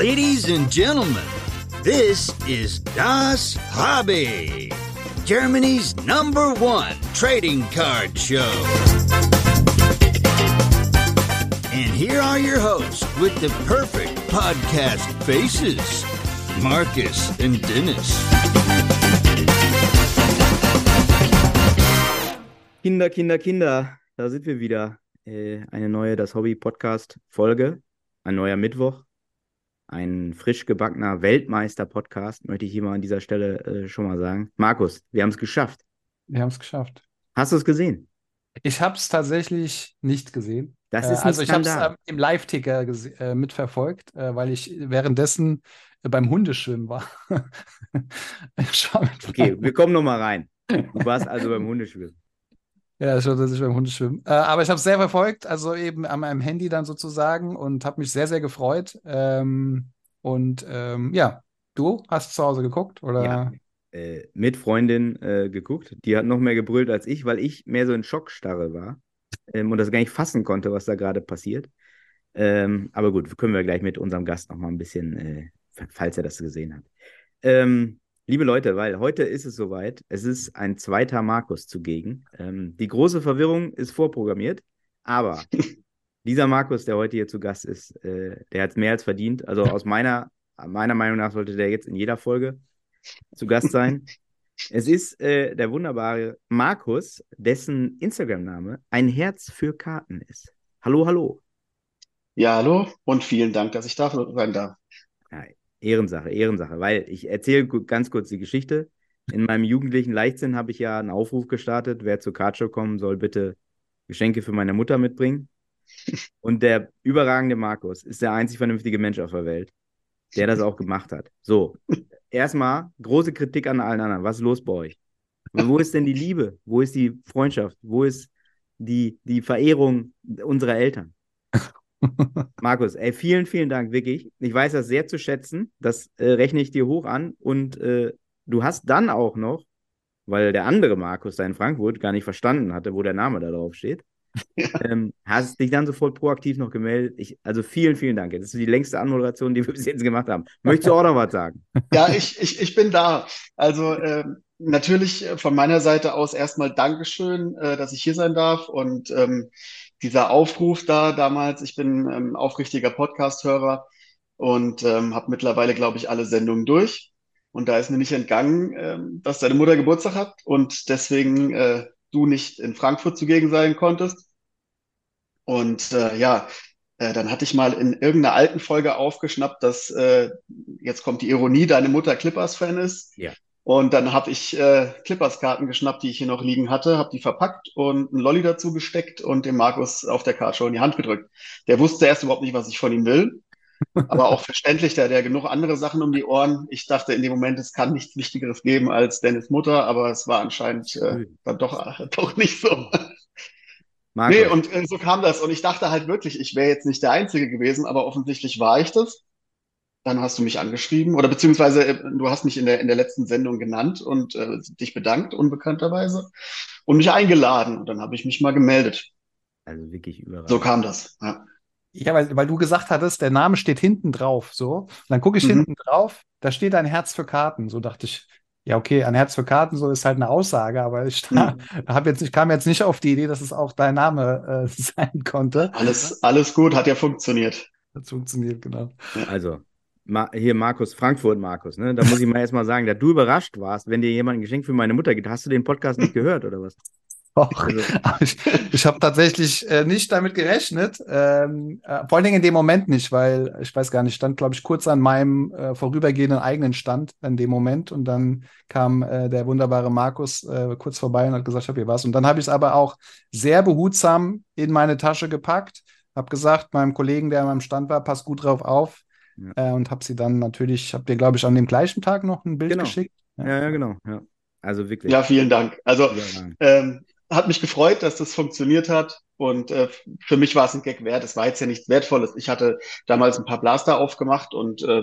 Ladies and gentlemen, this is Das Hobby, Germany's number one trading card show. And here are your hosts with the perfect podcast faces Marcus and Dennis. Kinder, Kinder, Kinder, da sind wir wieder. Äh, eine neue Das Hobby Podcast Folge, ein neuer Mittwoch, ein frisch gebackener Weltmeister-Podcast, möchte ich hier mal an dieser Stelle äh, schon mal sagen. Markus, wir haben es geschafft. Wir haben es geschafft. Hast du es gesehen? Ich habe es tatsächlich nicht gesehen. Das Äh, ist ein also ich habe es ähm, im Live-Ticker äh, mitverfolgt, äh, weil ich währenddessen äh, beim Hundeschwimmen war. Okay, wir kommen noch mal rein. Du warst also beim Hundeschwimmen. Ja, ich war tatsächlich beim Hundeschwimmen. Äh, aber ich habe es sehr verfolgt, also eben an meinem Handy dann sozusagen und habe mich sehr, sehr gefreut. Ähm, und ähm, ja, du hast zu Hause geguckt, oder? Ja. Äh, mit Freundin äh, geguckt. Die hat noch mehr gebrüllt als ich, weil ich mehr so in Schockstarre war ähm, und das gar nicht fassen konnte, was da gerade passiert. Ähm, aber gut, können wir gleich mit unserem Gast noch mal ein bisschen, äh, falls er das gesehen hat. Ähm, liebe Leute, weil heute ist es soweit. Es ist ein zweiter Markus zugegen. Ähm, die große Verwirrung ist vorprogrammiert, aber dieser Markus, der heute hier zu Gast ist, äh, der hat es mehr als verdient. Also aus meiner, meiner Meinung nach sollte der jetzt in jeder Folge zu Gast sein. Es ist äh, der wunderbare Markus, dessen Instagram-Name ein Herz für Karten ist. Hallo, hallo. Ja, hallo und vielen Dank, dass ich da sein darf. Ja, Ehrensache, Ehrensache, weil ich erzähle ganz kurz die Geschichte. In meinem jugendlichen Leichtsinn habe ich ja einen Aufruf gestartet, wer zur Cardshow kommen soll, bitte Geschenke für meine Mutter mitbringen. Und der überragende Markus ist der einzig vernünftige Mensch auf der Welt, der das auch gemacht hat. So, erstmal große Kritik an allen anderen. Was ist los bei euch? Wo ist denn die Liebe? Wo ist die Freundschaft? Wo ist die, die Verehrung unserer Eltern? Markus, ey, vielen, vielen Dank, wirklich. Ich weiß das sehr zu schätzen. Das äh, rechne ich dir hoch an. Und äh, du hast dann auch noch, weil der andere Markus da in Frankfurt gar nicht verstanden hatte, wo der Name da drauf steht, ähm, hast dich dann sofort proaktiv noch gemeldet. Ich, also vielen, vielen Dank. Das ist die längste Anmoderation, die wir bis jetzt gemacht haben. Möchtest du auch noch was sagen? Ja, ich, ich, ich bin da. Also ähm, natürlich äh, von meiner Seite aus erstmal Dankeschön, äh, dass ich hier sein darf. Und ähm, dieser Aufruf da damals, ich bin ähm, aufrichtiger Podcast-Hörer und ähm, habe mittlerweile, glaube ich, alle Sendungen durch. Und da ist mir nicht entgangen, ähm, dass deine Mutter Geburtstag hat und deswegen äh, du nicht in Frankfurt zugegen sein konntest. Und äh, ja, äh, dann hatte ich mal in irgendeiner alten Folge aufgeschnappt, dass äh, jetzt kommt die Ironie, deine Mutter Clippers-Fan ist. Ja. Und dann habe ich äh, Clippers-Karten geschnappt, die ich hier noch liegen hatte, habe die verpackt und einen Lolli dazu gesteckt und dem Markus auf der Cardshow in die Hand gedrückt. Der wusste erst überhaupt nicht, was ich von ihm will. Aber auch verständlich, der hat ja genug andere Sachen um die Ohren. Ich dachte in dem Moment, es kann nichts Wichtigeres geben als Dennis Mutter, aber es war anscheinend äh, dann doch, doch nicht so. Markus, Nee, und äh, so kam das. Und ich dachte halt wirklich, ich wäre jetzt nicht der Einzige gewesen, aber offensichtlich war ich das. Dann hast du mich angeschrieben oder beziehungsweise äh, du hast mich in der, in der letzten Sendung genannt und äh, dich bedankt, unbekannterweise, und mich eingeladen. Und dann habe ich mich mal gemeldet. also wirklich überragend. So kam das. Ja. Ja, weil, weil du gesagt hattest, der Name steht hinten drauf, so. Und dann gucke ich Mhm. hinten drauf, da steht ein Herz für Karten. So dachte ich, ja, okay, ein Herz für Karten, so ist halt eine Aussage, aber ich Mhm. hab jetzt, ich kam jetzt nicht auf die Idee, dass es auch dein Name äh, sein konnte. Alles, alles gut, hat ja funktioniert. Das funktioniert, genau. Also, Ma hier Markus, Frankfurt Markus, ne? Da muss ich mal erstmal sagen, dass du überrascht warst, wenn dir jemand ein Geschenk für meine Mutter gibt. Hast du den Podcast nicht gehört oder was? Doch. Also, ich ich habe tatsächlich äh, nicht damit gerechnet. Ähm, äh, vor allen Dingen in dem Moment nicht, weil ich weiß gar nicht, stand, glaube ich, kurz an meinem äh, vorübergehenden eigenen Stand in dem Moment. Und dann kam äh, der wunderbare Markus äh, kurz vorbei und hat gesagt, ich habe hier was. Und dann habe ich es aber auch sehr behutsam in meine Tasche gepackt. Habe gesagt, meinem Kollegen, der an meinem Stand war, pass gut drauf auf. Ja. Äh, und habe sie dann natürlich, habe dir, glaube ich, an dem gleichen Tag noch ein Bild Genau. geschickt. ja, ja, genau. Ja. Also wirklich. Ja, vielen Dank. Also ähm, hat mich gefreut, dass das funktioniert hat. Und äh, für mich war es ein Gag wert. Es war jetzt ja nichts Wertvolles. Ich hatte damals ein paar Blaster aufgemacht und äh,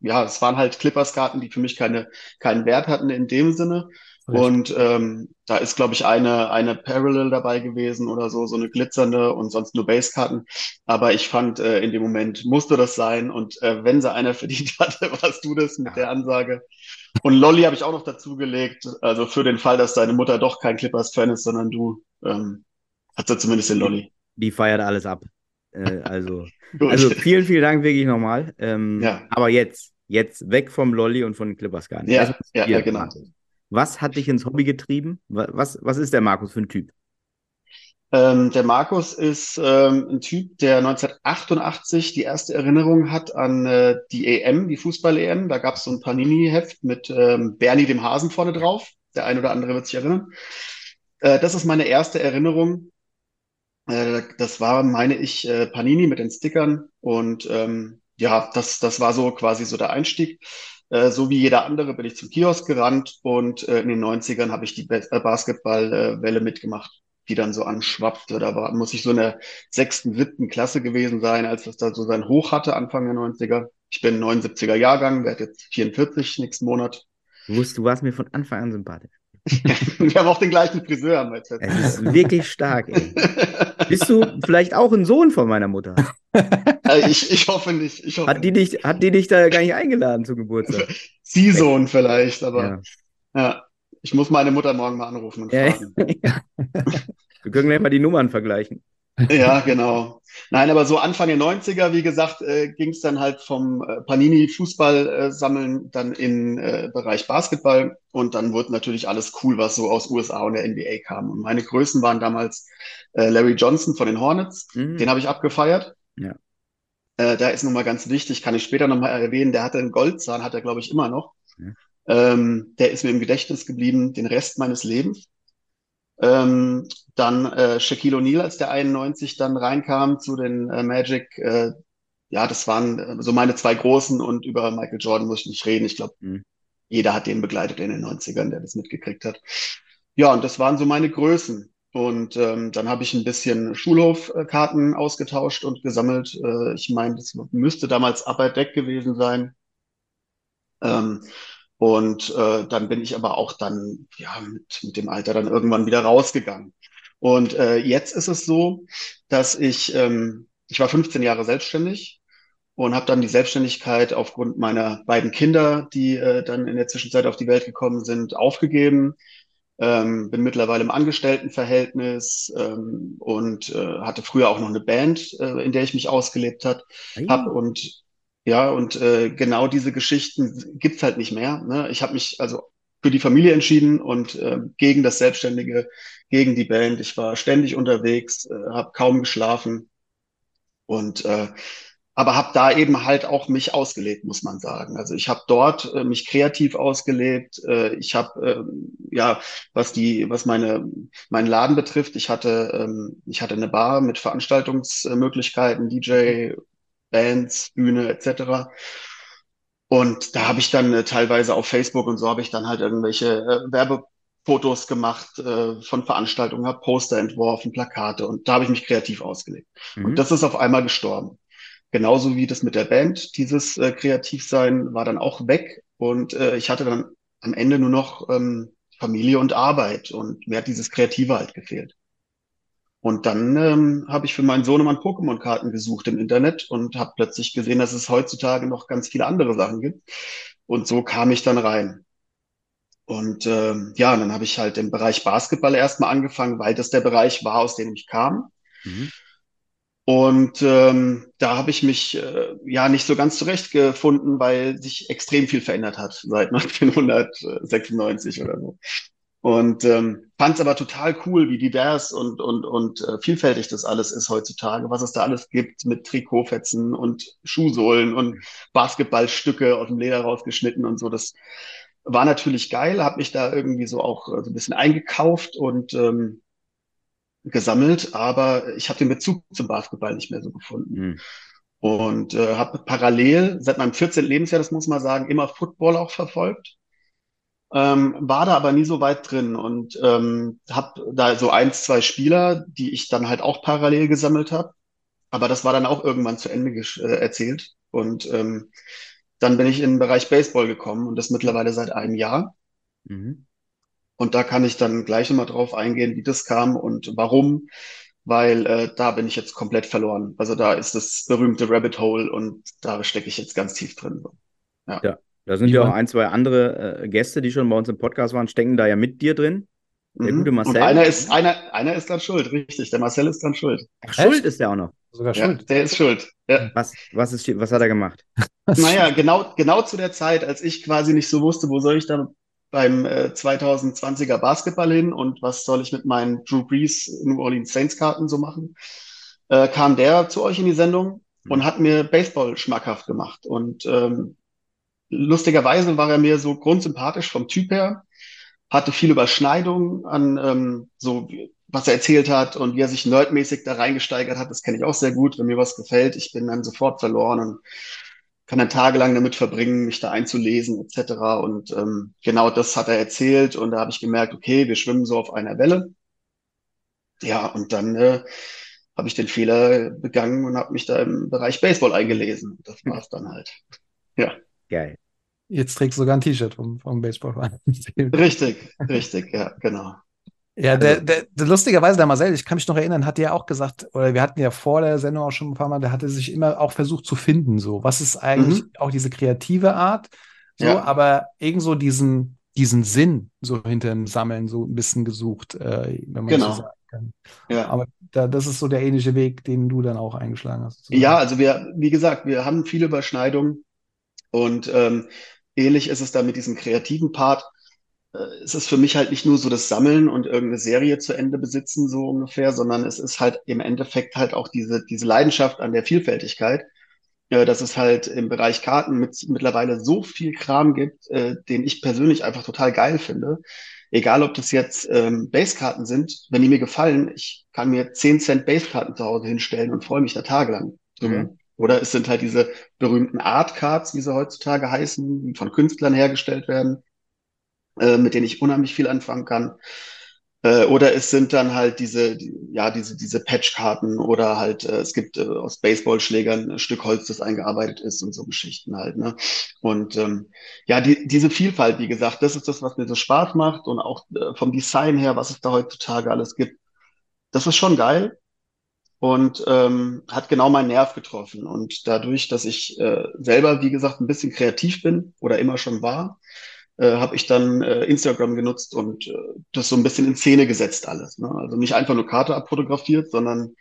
ja, es waren halt Clippers-Karten, die für mich keine, keinen Wert hatten in dem Sinne. Und ähm, da ist, glaube ich, eine, eine Parallel dabei gewesen oder so, so eine glitzernde und sonst nur Basekarten. Aber ich fand, äh, in dem Moment musste das sein. Und äh, wenn sie einer verdient hatte, warst du das mit der Ansage. Und Lolly habe ich auch noch dazugelegt. Also für den Fall, dass deine Mutter doch kein Clippers-Fan ist, sondern du, ähm, hat sie zumindest den Lolly. Die feiert alles ab. Äh, also, also vielen, vielen Dank wirklich nochmal. Ähm, ja. Aber jetzt, jetzt weg vom Lolly und von den Clippers gar nicht. Ja, ja, ja, genau. Was hat dich ins Hobby getrieben? Was, was ist der Markus für ein Typ? Ähm, der Markus ist ähm, ein Typ, der 1988 die erste Erinnerung hat an äh, die EM, die Fußball-EM. Da gab es so ein Panini-Heft mit ähm, Bernie dem Hasen vorne drauf. Der ein oder andere wird sich erinnern. Äh, das ist meine erste Erinnerung. Äh, das war, meine ich, äh, Panini mit den Stickern. Und ähm, ja, das, das war so quasi so der Einstieg. Äh, so wie jeder andere bin ich zum Kiosk gerannt und äh, in den 90ern habe ich die äh, Basketballwelle mitgemacht, die dann so anschwappte. Da war, muss ich so in der sechsten, siebten Klasse gewesen sein, als das da so sein Hoch hatte, Anfang der 90er. Ich bin 79er Jahrgang, werde jetzt 44 nächsten Monat. Du, wusst, du warst mir von Anfang an sympathisch. Wir haben auch den gleichen Friseur. Es ist wirklich stark, ey. Bist du vielleicht auch ein Sohn von meiner Mutter? Äh, ich, ich hoffe nicht. Ich hoffe hat, die dich, hat die dich da gar nicht eingeladen zum Geburtstag? Sie Sohn vielleicht, aber ja. ja. Ich muss meine Mutter morgen mal anrufen und fragen. Wir können gleich mal die Nummern vergleichen. Ja, genau. Nein, aber so Anfang der 90er, wie gesagt, äh, ging es dann halt vom äh, Panini Fußball äh, sammeln dann in äh, Bereich Basketball und dann wurde natürlich alles cool, was so aus USA und der NBA kam. Und meine Größen waren damals äh, Larry Johnson von den Hornets, mhm. den habe ich abgefeiert. Ja. Äh, da ist nochmal ganz wichtig, kann ich später nochmal erwähnen, der hatte einen Goldzahn, hat er glaube ich immer noch. Ja. Ähm, der ist mir im Gedächtnis geblieben, den Rest meines Lebens. Ähm, dann äh, Shaquille O'Neal, als der 91 dann reinkam zu den äh, Magic. Äh, ja, das waren äh, so meine zwei großen und über Michael Jordan muss ich nicht reden. Ich glaube, mhm. jeder hat den begleitet in den 90ern, der das mitgekriegt hat. Ja, und das waren so meine Größen. Und ähm, dann habe ich ein bisschen Schulhofkarten ausgetauscht und gesammelt. Äh, ich meine, das müsste damals Upper Deck gewesen sein. Ähm, und äh, dann bin ich aber auch dann ja mit, mit dem Alter dann irgendwann wieder rausgegangen. Und äh, jetzt ist es so, dass ich, ähm, ich war 15 Jahre selbstständig und habe dann die Selbstständigkeit aufgrund meiner beiden Kinder, die äh, dann in der Zwischenzeit auf die Welt gekommen sind, aufgegeben. Ähm, bin mittlerweile im Angestelltenverhältnis ähm, und äh, hatte früher auch noch eine Band, äh, in der ich mich ausgelebt hat, hab und ja, und äh, genau diese Geschichten gibt's halt nicht mehr. Ne? Ich habe mich also für die Familie entschieden und äh, gegen das Selbstständige, gegen die Band. Ich war ständig unterwegs, äh, habe kaum geschlafen und äh, aber habe da eben halt auch mich ausgelebt, muss man sagen. Also ich habe dort äh, mich kreativ ausgelebt. Äh, ich habe äh, ja, was die, was meine meinen Laden betrifft, ich hatte ähm, ich hatte eine Bar mit Veranstaltungsmöglichkeiten, DJ, Bands, Bühne etc. Und da habe ich dann äh, teilweise auf Facebook und so habe ich dann halt irgendwelche äh, Werbefotos gemacht äh, von Veranstaltungen, habe Poster entworfen, Plakate und da habe ich mich kreativ ausgelegt. Mhm. Und das ist auf einmal gestorben. Genauso wie das mit der Band, dieses äh, Kreativsein war dann auch weg und äh, ich hatte dann am Ende nur noch ähm, Familie und Arbeit und mir hat dieses Kreative halt gefehlt. Und dann ähm, habe ich für meinen Sohnemann Pokémon-Karten gesucht im Internet und habe plötzlich gesehen, dass es heutzutage noch ganz viele andere Sachen gibt. Und so kam ich dann rein. Und ähm, ja, dann habe ich halt im Bereich Basketball erstmal angefangen, weil das der Bereich war, aus dem ich kam. Mhm. Und ähm, da habe ich mich äh, ja nicht so ganz zurechtgefunden, weil sich extrem viel verändert hat seit 1996 oder so. Und ähm, fand es aber total cool, wie divers und, und, und äh, vielfältig das alles ist heutzutage, was es da alles gibt mit Trikotfetzen und Schuhsohlen und Basketballstücke aus dem Leder rausgeschnitten und so. Das war natürlich geil, habe mich da irgendwie so auch äh, so ein bisschen eingekauft und ähm, gesammelt, aber ich habe den Bezug zum Basketball nicht mehr so gefunden. Mhm. Und äh, habe parallel seit meinem 14. Lebensjahr, das muss man sagen, immer Football auch verfolgt ähm, war da aber nie so weit drin und ähm, habe da so eins, zwei Spieler, die ich dann halt auch parallel gesammelt habe. Aber das war dann auch irgendwann zu Ende äh, erzählt. Und ähm, dann bin ich in den Bereich Baseball gekommen und das mittlerweile seit einem Jahr. Mhm. Und da kann ich dann gleich nochmal drauf eingehen, wie das kam und warum, weil äh, da bin ich jetzt komplett verloren. Also da ist das berühmte Rabbit Hole und da stecke ich jetzt ganz tief drin. Ja. ja. Da sind ja auch ein, zwei andere äh, Gäste, die schon bei uns im Podcast waren, stecken da ja mit dir drin. Der mhm. gute Marcel. Und einer ist, einer, einer ist dran schuld, richtig. Der Marcel ist dran schuld. Ach, schuld ist der auch noch. Sogar schuld. Ja, der ist schuld. Ja. Was, was, ist, was hat er gemacht? Naja, genau, genau zu der Zeit, als ich quasi nicht so wusste, wo soll ich da beim äh, 2020er Basketball hin und was soll ich mit meinen Drew Brees New Orleans Saints Karten so machen, äh, kam der zu euch in die Sendung und mhm. hat mir Baseball schmackhaft gemacht. Und ähm, lustigerweise war er mir so grundsympathisch vom Typ her hatte viele Überschneidungen an ähm, so, was er erzählt hat und wie er sich nerdmäßig da reingesteigert hat. Das kenne ich auch sehr gut. Wenn mir was gefällt, ich bin dann sofort verloren und kann dann tagelang damit verbringen, mich da einzulesen etc. Und ähm, genau das hat er erzählt und da habe ich gemerkt, okay, wir schwimmen so auf einer Welle. Ja, und dann äh, habe ich den Fehler begangen und habe mich da im Bereich Baseball eingelesen. Das war es dann halt. Ja. Geil. Jetzt trägst du sogar ein T-Shirt vom, vom Baseballverein. richtig, richtig, ja, genau. Ja, der, also der, der, lustigerweise, der Marcel, ich kann mich noch erinnern, hat ja auch gesagt, oder wir hatten ja vor der Sendung auch schon ein paar Mal, der hatte sich immer auch versucht zu finden, so. Was ist eigentlich mhm. auch diese kreative Art? So, ja. aber irgendwo diesen, diesen Sinn so hinter dem Sammeln so ein bisschen gesucht, äh, wenn man genau. so sagen kann. Ja. Aber da, das ist so der ähnliche Weg, den du dann auch eingeschlagen hast. Sozusagen. Ja, also wir, wie gesagt, wir haben viele Überschneidungen und ähm, Ähnlich ist es da mit diesem kreativen Part. Äh, es ist für mich halt nicht nur so das Sammeln und irgendeine Serie zu Ende besitzen, so ungefähr, sondern es ist halt im Endeffekt halt auch diese, diese Leidenschaft an der Vielfältigkeit, äh, dass es halt im Bereich Karten mit, mittlerweile so viel Kram gibt, äh, den ich persönlich einfach total geil finde. Egal, ob das jetzt ähm, Basekarten sind, wenn die mir gefallen, ich kann mir 10 Cent Basekarten zu Hause hinstellen und freue mich da tagelang drüber. Mhm. Oder es sind halt diese berühmten Art Cards, wie sie heutzutage heißen, die von Künstlern hergestellt werden, äh, mit denen ich unheimlich viel anfangen kann. Äh, oder es sind dann halt diese, die, ja, diese, diese Patchkarten oder halt, äh, es gibt äh, aus Baseballschlägern ein Stück Holz, das eingearbeitet ist und so Geschichten halt, ne? Und ähm, ja, die, diese Vielfalt, wie gesagt, das ist das, was mir so Spaß macht und auch äh, vom Design her, was es da heutzutage alles gibt. Das ist schon geil und ähm, hat genau meinen Nerv getroffen. Und dadurch, dass ich äh, selber, wie gesagt, ein bisschen kreativ bin oder immer schon war, äh, habe ich dann äh, Instagram genutzt und äh, das so ein bisschen in Szene gesetzt alles. Ne? Also nicht einfach nur Karte abfotografiert, sondern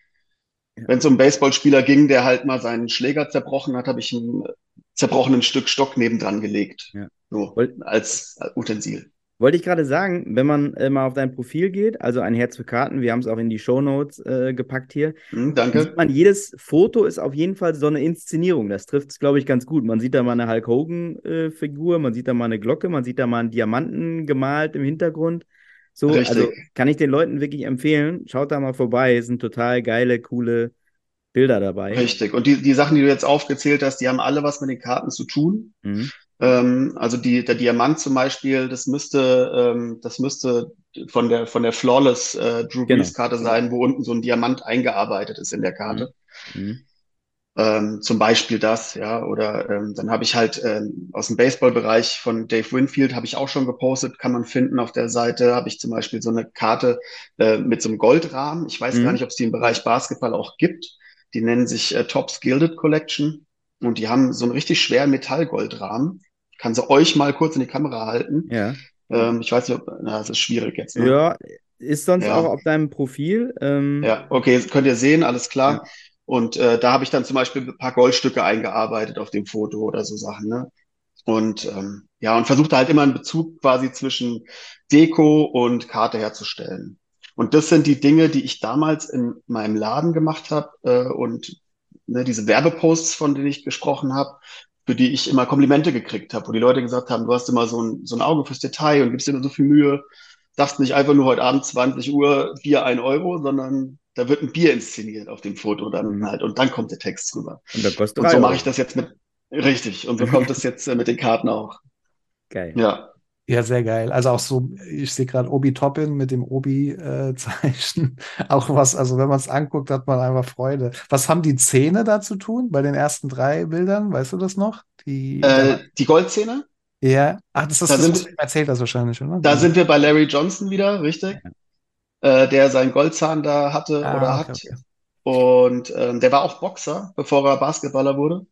ja. wenn es um einen Baseballspieler ging, der halt mal seinen Schläger zerbrochen hat, habe ich ein zerbrochenen Stück Stock nebendran gelegt. Ja. So, als Utensil. Wollte ich gerade sagen, wenn man äh, mal auf dein Profil geht, also ein Herz für Karten, wir haben es auch in die Shownotes äh, gepackt hier. Mm, danke. Sieht man, jedes Foto ist auf jeden Fall so eine Inszenierung. Das trifft es, glaube ich, ganz gut. Man sieht da mal eine Hulk Hogan-Figur, äh, man sieht da mal eine Glocke, man sieht da mal einen Diamanten gemalt im Hintergrund. So, Richtig. also kann ich den Leuten wirklich empfehlen. Schaut da mal vorbei, es sind total geile, coole Bilder dabei. Richtig. Und die, die Sachen, die du jetzt aufgezählt hast, die haben alle was mit den Karten zu tun. Mhm. Ähm, also die, der Diamant zum Beispiel, das müsste, ähm, das müsste von der, von der Flawless äh, Drew genau. Brees Karte sein, wo unten so ein Diamant eingearbeitet ist in der Karte. Mhm. mhm. Ähm, zum Beispiel das, ja, oder ähm, dann habe ich halt ähm, aus dem Baseballbereich von Dave Winfield habe ich auch schon gepostet, kann man finden auf der Seite, habe ich zum Beispiel so eine Karte äh, mit so einem Goldrahmen. Ich weiß mhm. gar nicht, ob es die im Bereich Basketball auch gibt. Die nennen sich äh, Tops Gilded Collection und die haben so einen richtig schweren Metallgoldrahmen kann sie euch mal kurz in die Kamera halten. Ja. Ähm, ich weiß nicht, ob, na, das ist schwierig jetzt. Ne? Ja, ist sonst ja. auch auf deinem Profil. Ähm... Ja, okay, könnt ihr sehen, alles klar. Ja. Und äh, da habe ich dann zum Beispiel ein paar Goldstücke eingearbeitet auf dem Foto oder so Sachen. Ne? Und ähm, ja, und versuchte halt immer einen Bezug quasi zwischen Deko und Karte herzustellen. Und das sind die Dinge, die ich damals in meinem Laden gemacht habe äh, und ne, diese Werbeposts, von denen ich gesprochen habe, für die ich immer Komplimente gekriegt habe, wo die Leute gesagt haben, du hast immer so ein, so ein Auge fürs Detail und gibst dir immer so viel Mühe, sagst nicht einfach nur heute Abend 20 Uhr Bier ein Euro, sondern da wird ein Bier inszeniert auf dem Foto dann mhm. halt und dann kommt der Text drüber. Und, und so mache ich das jetzt mit, richtig, und so kommt das jetzt äh, mit den Karten auch. Geil. Ja. Ja, sehr geil. Also auch so, ich sehe gerade Obi Toppin mit dem Obi-Zeichen. Äh, auch was, also wenn man es anguckt, hat man einfach Freude. Was haben die Zähne da zu tun bei den ersten drei Bildern? Weißt du das noch? Die, äh, die Goldzähne? Ja, ach, das ist Da das, sind- erzählt hast wahrscheinlich, oder? Da sind wir bei Larry Johnson wieder, richtig? Äh, der seinen Goldzahn da hatte Ah, oder okay, hat. okay. Und ähm, der war auch Boxer, bevor er Basketballer wurde.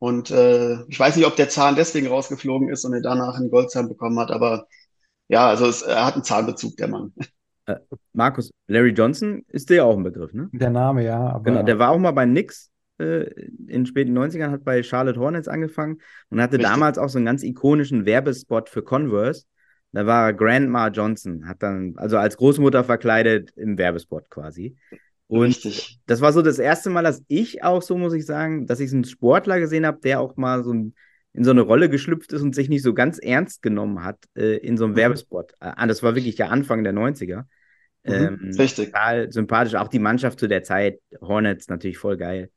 Und äh, ich weiß nicht, ob der Zahn deswegen rausgeflogen ist und er danach einen Goldzahn bekommen hat, aber ja, also es, er hat einen Zahnbezug, der Mann. Markus, Larry Johnson ist dir ja auch ein Begriff, ne? Der Name, ja, aber Genau, der war auch mal bei Knicks äh, in den späten 90ern, hat bei Charlotte Hornets angefangen und hatte Richtig. damals auch so einen ganz ikonischen Werbespot für Converse. Da war Grandma Johnson, hat dann, also als Großmutter verkleidet im Werbespot quasi. Und Richtig. das war so das erste Mal, dass ich auch, so muss ich sagen, dass ich einen Sportler gesehen habe, der auch mal so ein, in so eine Rolle geschlüpft ist und sich nicht so ganz ernst genommen hat äh, in so einem Mhm. Werbespot. Ah, das war wirklich der Anfang der 90er. Mhm, Ähm, richtig. total sympathisch. Auch die Mannschaft zu der Zeit, Hornets, natürlich voll geil.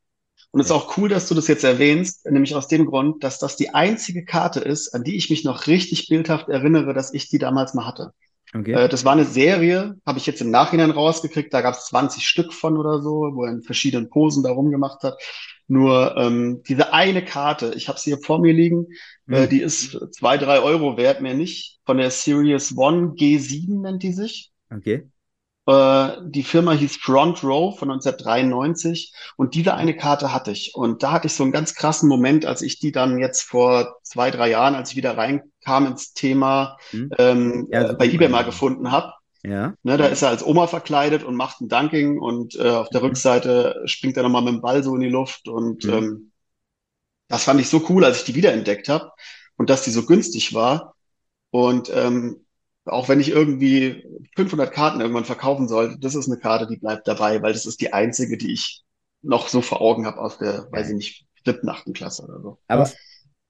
Und es ist auch cool, dass du das jetzt erwähnst, nämlich aus dem Grund, dass das die einzige Karte ist, an die ich mich noch richtig bildhaft erinnere, dass ich die damals mal hatte. Okay. Äh, das war eine Serie, habe ich jetzt im Nachhinein rausgekriegt, da gab es 20 Stück von oder so, wo er in verschiedenen Posen da rumgemacht hat. Nur ähm, diese eine Karte, ich habe sie hier vor mir liegen, äh, Hm. die ist zwei, drei Euro wert, mehr nicht, von der Series One G7 nennt die sich. Okay. Äh, die Firma hieß Front Row von 1993 und diese eine Karte hatte ich. Und da hatte ich so einen ganz krassen Moment, als ich die dann jetzt vor zwei, drei Jahren, als ich wieder reinkam ins Thema, Hm. ähm, Ja, äh, bei eBay mal gefunden habe. Ja. Ne, da ist er als Oma verkleidet und macht ein Dunking und äh, auf der Mhm. Rückseite springt er nochmal mit dem Ball so in die Luft und Mhm. ähm, das fand ich so cool, als ich die wiederentdeckt habe und dass die so günstig war und ähm, auch wenn ich irgendwie 500 Karten irgendwann verkaufen sollte, das ist eine Karte, die bleibt dabei, weil das ist die einzige, die ich noch so vor Augen habe aus der, weiß ich nicht, siebten, achten Klasse oder so. Aber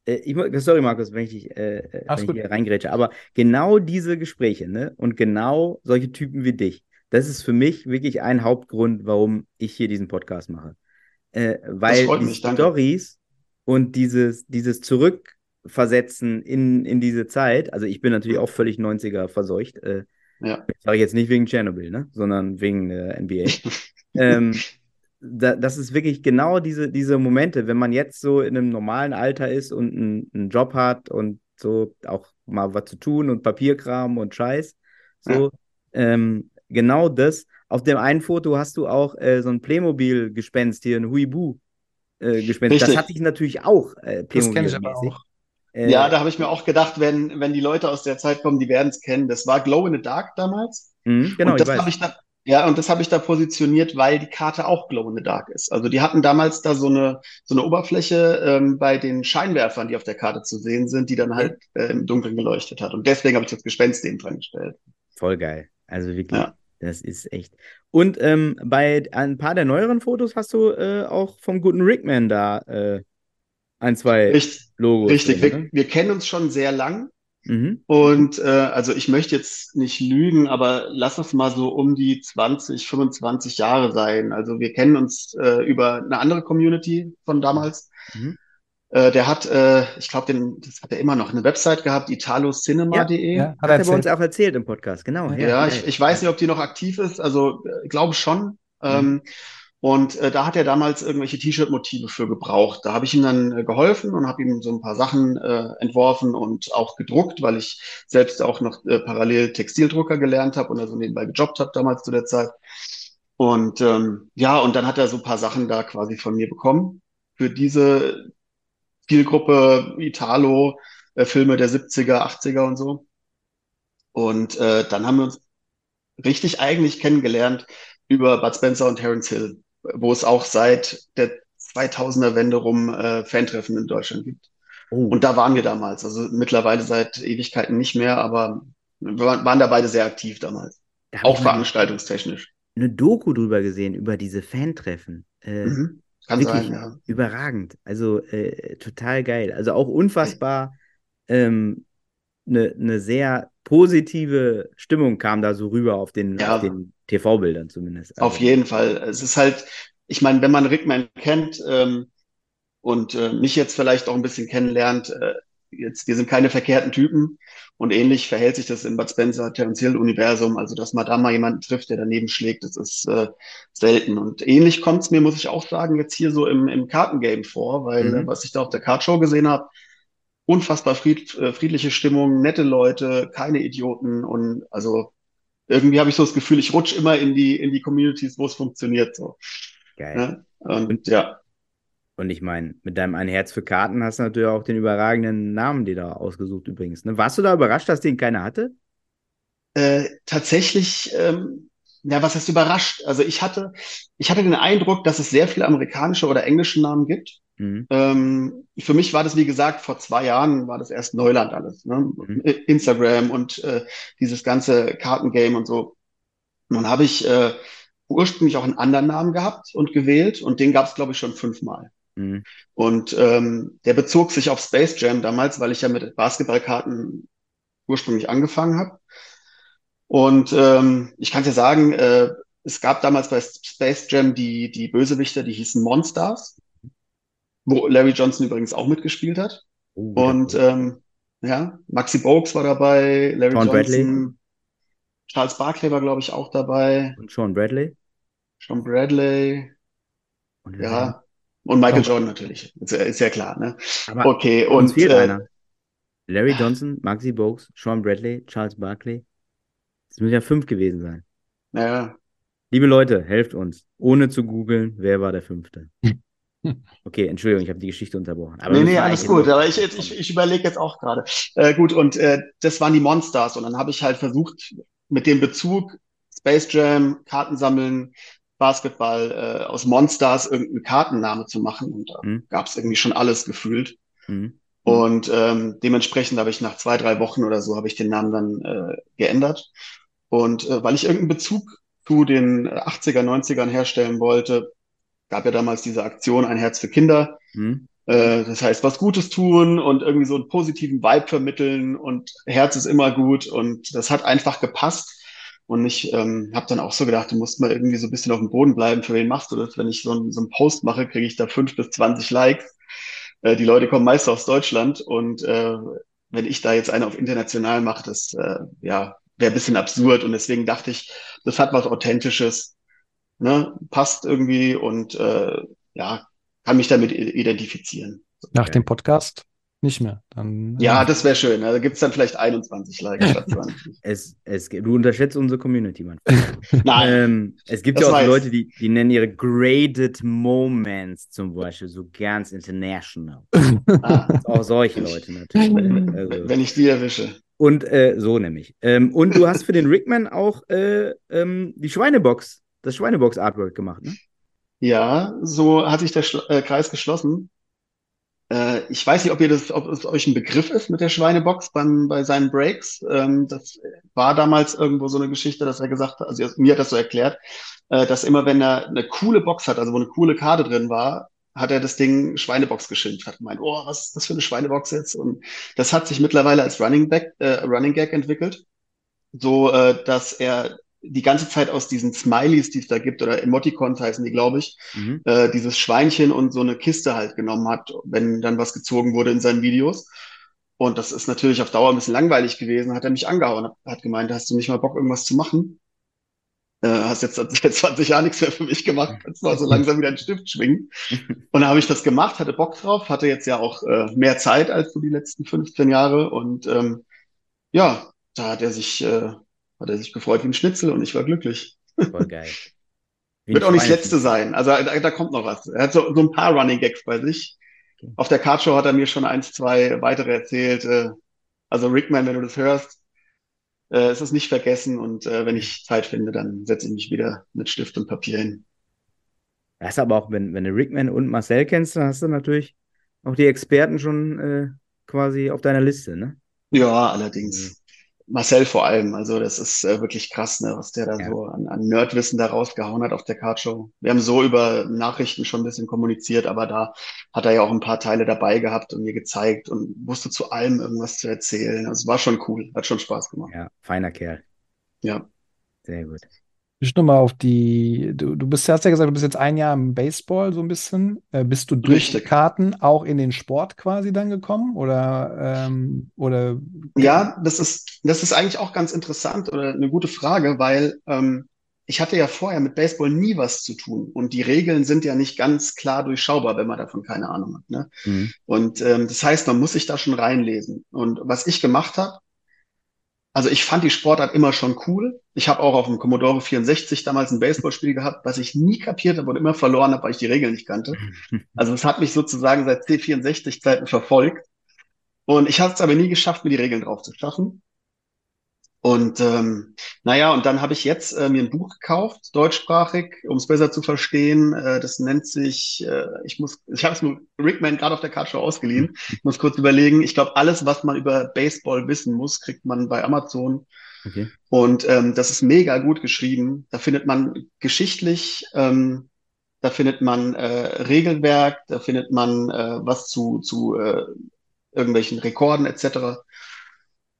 ich, mu- sorry, Markus, wenn ich, dich, äh, äh, wenn ich reingrätsche, aber genau diese Gespräche, ne? Und genau solche Typen wie dich, das ist für mich wirklich ein Hauptgrund, warum ich hier diesen Podcast mache. Äh, weil die. Stories und dieses, dieses Zurückversetzen in, in diese Zeit, also ich bin natürlich auch völlig 90er verseucht, äh, Ja. sage ich jetzt nicht wegen Tschernobyl, ne? Sondern wegen äh, NBA. ähm, da, das ist wirklich genau diese, diese Momente, wenn man jetzt so in einem normalen Alter ist und einen, einen Job hat und so auch mal was zu tun und Papierkram und Scheiß. So, ähm, genau das. Auf dem einen Foto hast du auch äh, so ein Playmobil-Gespenst hier, ein Huibu-Gespenst. das Richtig. hatte ich natürlich auch äh, Das kenne ich aber auch. Äh, Ja, da habe ich mir auch gedacht, wenn, wenn die Leute aus der Zeit kommen, die werden es kennen. Das war Glow in the Dark damals. mh, genau, und das habe ich ja, und das habe ich da positioniert, weil die Karte auch Glow in the Dark ist. Also die hatten damals da so eine, so eine Oberfläche ähm, bei den Scheinwerfern, die auf der Karte zu sehen sind, die dann halt äh, im Dunkeln geleuchtet hat. Und deswegen habe ich das Gespenst eben dran gestellt. Voll geil. Also wirklich, Ja. das ist echt. Und ähm, bei ein paar der neueren Fotos hast du äh, auch vom guten Rickman da äh, ein, zwei Richtig, Logos. richtig. drin, Wir, ne? wir kennen uns schon sehr lang. Mhm. Und äh, also ich möchte jetzt nicht lügen, aber lass es mal so um die 20, 25 Jahre sein. Also wir kennen uns äh, über eine andere Community von damals. Mhm. Äh, der hat, äh, ich glaube, den, das hat er immer noch, eine Website gehabt, italocinema.de. Ja, hat Hat er er bei uns auch erzählt im Podcast, genau. Ja, Ja, Ja, ich, ich weiß nicht, ob die noch aktiv ist, also äh, glaube schon. Ähm, und äh, da hat er damals irgendwelche T-Shirt-Motive für gebraucht. Da habe ich ihm dann äh, geholfen und habe ihm so ein paar Sachen äh, entworfen und auch gedruckt, weil ich selbst auch noch äh, parallel Textildrucker gelernt habe und also nebenbei gejobbt habe damals zu der Zeit. Und ähm, ja, und dann hat er so ein paar Sachen da quasi von mir bekommen für diese Zielgruppe Italo, äh, Filme der 70er, 80er und so. Und äh, dann haben wir uns richtig eigentlich kennengelernt über Bud Spencer und Terence Hill, wo es auch seit der 2000er Wende rum äh, Fantreffen in Deutschland gibt. Oh, Und da waren wir damals, also mittlerweile seit Ewigkeiten nicht mehr, aber wir waren da beide sehr aktiv damals, da auch veranstaltungstechnisch. eine Doku drüber gesehen, über diese Fantreffen. Äh, Mhm. Kann Wirklich sein, ja. überragend. Also äh, total geil. Also auch unfassbar ähm, eine ne sehr positive Stimmung kam da so rüber auf den, Ja. auf den TV-Bildern zumindest. Auf Also, jeden Fall. Es ist halt, ich meine, wenn man Rickman kennt ähm, und äh, mich jetzt vielleicht auch ein bisschen kennenlernt, äh, jetzt, wir sind keine verkehrten Typen und ähnlich verhält sich das im Bud Spencer, Terence Hill Universum. Also, dass man da mal jemanden trifft, der daneben schlägt, das ist äh, selten. Und ähnlich kommt es mir, muss ich auch sagen, jetzt hier so im, im Kartengame vor, weil Mhm. äh, was ich da auf der Kartshow gesehen habe, unfassbar fried, äh, friedliche Stimmung, nette Leute, keine Idioten und also irgendwie habe ich so das Gefühl, ich rutsche immer in die, in die Communities, wo es funktioniert. So. Geil. Ne? Und, Und- ja, Und ich meine, mit deinem Ein Herz für Karten hast du natürlich auch den überragenden Namen dir da ausgesucht übrigens. Ne? Warst du da überrascht, dass den keiner hatte? äh, tatsächlich, ähm, ja, was heißt überrascht? Also ich hatte, ich hatte den Eindruck, dass es sehr viele amerikanische oder englische Namen gibt. Mhm. Ähm, für mich war das, wie gesagt, vor zwei Jahren war das erst Neuland alles. Ne? Mhm. Instagram und äh, dieses ganze Kartengame und so. Nun habe ich äh, ursprünglich auch einen anderen Namen gehabt und gewählt und den gab es, glaube ich, schon fünfmal. Mhm. Und ähm, der bezog sich auf Space Jam damals, weil ich ja mit Basketballkarten ursprünglich angefangen habe. Und ähm, ich kann dir sagen, äh, es gab damals bei Space Jam die, die Bösewichter, die hießen Monstars, wo Larry Johnson übrigens auch mitgespielt hat. Oh, Und ähm, ja, Maxi Bogues war dabei, Larry Sean Johnson, Charles Barkley war, glaube ich, auch dabei, und Sean Bradley. Sean Bradley, Und ja, und Michael Tom- Jordan natürlich. Ist, ja- ist ja klar, ne? Aber Okay, uns und fehlt äh, einer. Larry Johnson, Maxi Bogues, Sean Bradley, Charles Barkley. Es müssen ja fünf gewesen sein. naja, Liebe Leute, helft uns, ohne zu googeln, wer war der Fünfte. Okay, Entschuldigung, ich habe die Geschichte unterbrochen. Aber nee, nee, alles gut. Aber ich, ich, ich überlege jetzt auch gerade. Äh, gut, und äh, das waren die Monsters. Und dann habe ich halt versucht, mit dem Bezug Space Jam, Karten sammeln, Basketball, äh, aus Monsters irgendeinen Kartenname zu machen. Und da Mhm. gab es irgendwie schon alles gefühlt. Mhm. Und ähm, dementsprechend habe ich nach zwei, drei Wochen oder so habe ich den Namen dann äh, geändert. Und äh, weil ich irgendeinen Bezug zu den 80er, 90ern herstellen wollte, gab ja damals diese Aktion Ein Herz für Kinder. Mhm. Äh, das heißt, was Gutes tun und irgendwie so einen positiven Vibe vermitteln und Herz ist immer gut und das hat einfach gepasst. Und ich ähm, habe dann auch so gedacht, du musst mal irgendwie so ein bisschen auf dem Boden bleiben. Für wen machst du das? Wenn ich so, einen- so einen Post mache, kriege ich da fünf bis zwanzig Likes. Äh, die Leute kommen meist aus Deutschland und äh, wenn ich da jetzt eine auf international mache, das äh, ja wäre ein bisschen absurd. Und deswegen dachte ich, das hat was Authentisches, ne? passt irgendwie und äh, ja, kann mich damit identifizieren. Nach Okay. dem Podcast nicht mehr. Dann, Ja, äh, das wäre schön. Da gibt's dann vielleicht 21 Likes statt 20. Es, es, du unterschätzt unsere Community, Mann. Nein, Ähm, es gibt ja auch so weiß. Leute, die, die nennen ihre graded Moments zum Beispiel so ganz international. ah, Auch solche Leute natürlich. Also, wenn ich die erwische. und äh, so nämlich. Ähm, und du hast für den Rickman auch äh, ähm, die Schweinebox, das Schweinebox-Artwork gemacht, ne? Ja, so hat sich der Schlo äh, Kreis geschlossen. Äh, ich weiß nicht, ob ihr das, ob es euch ein Begriff ist mit der Schweinebox beim, bei seinen Breaks. Ähm, das war damals irgendwo so eine Geschichte, dass er gesagt hat, also mir hat das so erklärt, äh, dass immer wenn er eine coole Box hat, also wo eine coole Karte drin war, hat er das Ding Schweinebox geschimpft, hat gemeint, oh, was ist das für eine Schweinebox jetzt? Und das hat sich mittlerweile als Running Back, äh, Running Gag entwickelt, so äh, dass er die ganze Zeit aus diesen Smileys, die es da gibt, oder Emoticons heißen die, glaube ich, Mhm. äh, dieses Schweinchen und so eine Kiste halt genommen hat, wenn dann was gezogen wurde in seinen Videos. Und das ist natürlich auf Dauer ein bisschen langweilig gewesen, hat er mich angehauen, hat, gemeint, hast du nicht mal Bock, irgendwas zu machen? Äh, hast jetzt seit 20 Jahren nichts mehr für mich gemacht, kannst mal so langsam wieder einen Stift schwingen. Und dann habe ich das gemacht, hatte Bock drauf, hatte jetzt ja auch äh, mehr Zeit als so die letzten 15 Jahre. Und ähm, ja, da hat er sich, äh, hat er sich gefreut wie ein Schnitzel und ich war glücklich. Voll geil. Wie Wird auch nicht das letzte sein. Also da, da kommt noch was. Er hat so, so ein paar Running Gags bei sich. Okay. Auf der Cardshow hat er mir schon eins, zwei weitere erzählt. Äh, also Rickman, wenn du das hörst, äh, es ist nicht vergessen und äh, wenn ich Zeit finde, dann setze ich mich wieder mit Stift und Papier hin. Das ist aber auch, wenn, wenn du Rickman und Marcel kennst, dann hast du natürlich auch die Experten schon äh, quasi auf deiner Liste, ne? Ja, allerdings. Marcel vor allem. Also das ist äh, wirklich krass, ne, was der da Ja. so an, an Nerdwissen da rausgehauen hat auf der Cardshow. Wir haben so über Nachrichten schon ein bisschen kommuniziert, aber da hat er ja auch ein paar Teile dabei gehabt und mir gezeigt und wusste zu allem irgendwas zu erzählen. Also war schon cool, hat schon Spaß gemacht. Ja, feiner Kerl. Ja. Sehr gut. Ich nochmal auf die, du, du bist, hast ja gesagt, du bist jetzt ein Jahr im Baseball so ein bisschen. Äh, bist du durch die Richtig. Karten auch in den Sport quasi dann gekommen? Oder, ähm, oder Ja, das ist, das ist eigentlich auch ganz interessant oder eine gute Frage, weil ähm, ich hatte ja vorher mit Baseball nie was zu tun und die Regeln sind ja nicht ganz klar durchschaubar, wenn man davon keine Ahnung hat. Ne? Mhm. Und ähm, das heißt, man muss sich da schon reinlesen. Und was ich gemacht habe, also ich fand die Sportart immer schon cool. Ich habe auch auf dem Commodore 64 damals ein Baseballspiel gehabt, was ich nie kapiert habe und immer verloren habe, weil ich die Regeln nicht kannte. Also es hat mich sozusagen seit C64-Zeiten verfolgt. Und ich habe es aber nie geschafft, mir die Regeln drauf zu schaffen. Und ähm, naja, und dann habe ich jetzt äh, mir ein Buch gekauft, deutschsprachig, um es besser zu verstehen. Äh, das nennt sich, äh, ich muss, ich habe es nur Rickman gerade auf der Card Show ausgeliehen. Ich muss kurz überlegen. Ich glaube, alles, was man über Baseball wissen muss, kriegt man bei Amazon. Okay. Und ähm, das ist mega gut geschrieben. Da findet man geschichtlich, ähm, da findet man äh, Regelwerk, da findet man äh, was zu, zu äh, irgendwelchen Rekorden etc.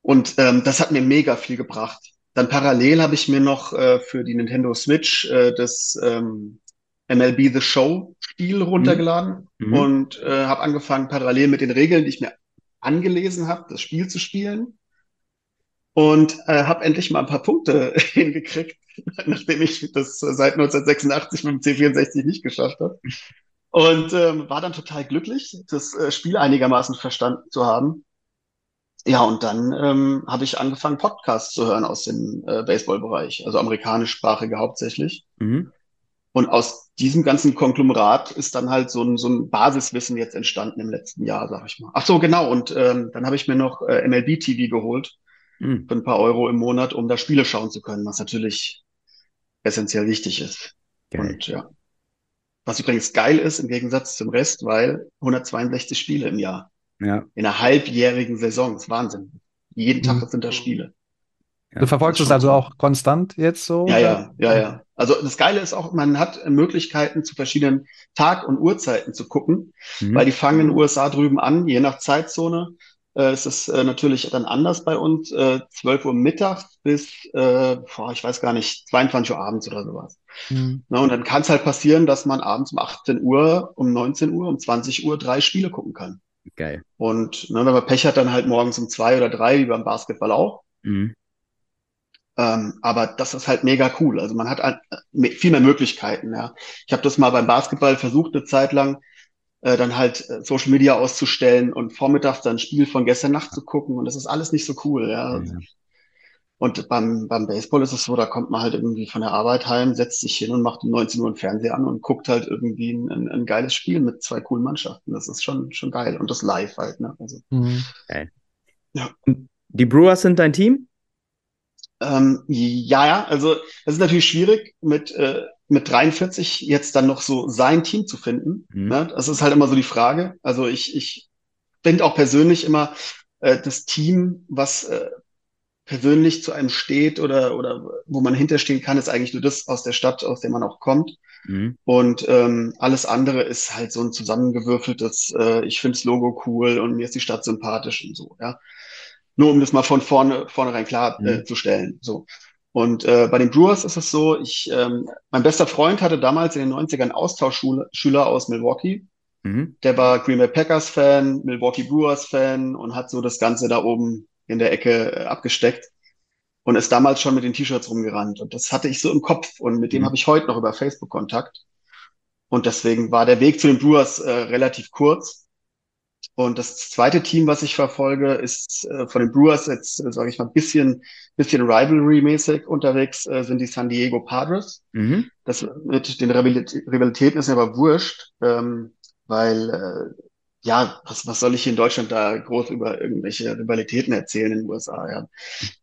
Und ähm, das hat mir mega viel gebracht. Dann parallel habe ich mir noch äh, für die Nintendo Switch äh, das ähm, MLB The Show Spiel runtergeladen mhm. und äh, habe angefangen, parallel mit den Regeln, die ich mir angelesen habe, das Spiel zu spielen. Und äh, habe endlich mal ein paar Punkte hingekriegt, nachdem ich das seit 1986 mit dem C64 nicht geschafft habe. Und ähm, war dann total glücklich, das äh, Spiel einigermaßen verstanden zu haben. Ja, und dann ähm, habe ich angefangen, Podcasts zu hören aus dem äh, Baseballbereich, also amerikanischsprachige hauptsächlich. Mhm. Und aus diesem ganzen Konglomerat ist dann halt so ein, so ein Basiswissen jetzt entstanden im letzten Jahr, sag ich mal. Ach so, genau. Und ähm, dann habe ich mir noch äh, MLB TV geholt mhm. für ein paar Euro im Monat, um da Spiele schauen zu können, was natürlich essentiell wichtig ist. Geil. Und ja. Was übrigens geil ist im Gegensatz zum Rest, weil 162 Spiele im Jahr. Ja. In einer halbjährigen Saison. Das ist Wahnsinn. Jeden mhm. Tag sind da Spiele. Ja, du verfolgst es also auch konstant jetzt so? Ja, ja, ja, ja. Also das Geile ist auch, man hat Möglichkeiten zu verschiedenen Tag- und Uhrzeiten zu gucken, mhm. weil die fangen in den USA drüben an, je nach Zeitzone. Äh, ist es äh, natürlich dann anders bei uns, äh, 12 Uhr mittags bis, äh, boah, ich weiß gar nicht, 22 Uhr abends oder sowas. Mhm. Na, und dann kann es halt passieren, dass man abends um 18 Uhr, um 19 Uhr, um 20 Uhr drei Spiele gucken kann. Geil. Und ne, wenn man Pech hat, dann halt morgens um zwei oder drei, wie beim Basketball auch. Mhm. Ähm, aber das ist halt mega cool. Also man hat halt viel mehr Möglichkeiten. Ja. Ich habe das mal beim Basketball versucht, eine Zeit lang, äh, dann halt äh, Social Media auszustellen und vormittags dann ein Spiel von gestern Nacht zu gucken. Und das ist alles nicht so cool. Ja. ja. Und beim, beim Baseball ist es so, da kommt man halt irgendwie von der Arbeit heim, setzt sich hin und macht um 19 Uhr einen Fernseher an und guckt halt irgendwie ein, ein, ein geiles Spiel mit zwei coolen Mannschaften. Das ist schon, schon geil. Und das live halt, ne? Also, mhm. Geil. Ja. Die Brewers sind dein Team? Ähm, ja, ja, also das ist natürlich schwierig mit, äh, mit 43 jetzt dann noch so sein Team zu finden. Mhm. Ne? Das ist halt immer so die Frage. Also ich, ich finde auch persönlich immer äh, das Team, was äh, persönlich zu einem steht oder, oder wo man hinterstehen kann, ist eigentlich nur das aus der Stadt, aus der man auch kommt. Mhm. Und ähm, alles andere ist halt so ein zusammengewürfeltes, äh, ich finde das Logo cool und mir ist die Stadt sympathisch und so, ja. Nur um das mal von vorne vornherein klar mhm. äh, zu stellen. So. Und äh, bei den Brewers ist es so, ich, ähm, mein bester Freund hatte damals in den 90ern einen Austauschschüler aus Milwaukee. Mhm. Der war Green Bay Packers Fan, Milwaukee Brewers Fan und hat so das Ganze da oben in der Ecke äh, abgesteckt und ist damals schon mit den T-Shirts rumgerannt. Und das hatte ich so im Kopf und mit dem mhm. habe ich heute noch über Facebook Kontakt. Und deswegen war der Weg zu den Brewers äh, relativ kurz. Und das zweite Team, was ich verfolge, ist äh, von den Brewers jetzt, äh, sage ich mal, ein bisschen, bisschen Rivalry-mäßig unterwegs, äh, sind die San Diego Padres. Mhm. Das mit den Rivalitäten ist mir aber wurscht, ähm, weil äh, ja, was, was soll ich hier in Deutschland da groß über irgendwelche Rivalitäten erzählen in den USA? Ja.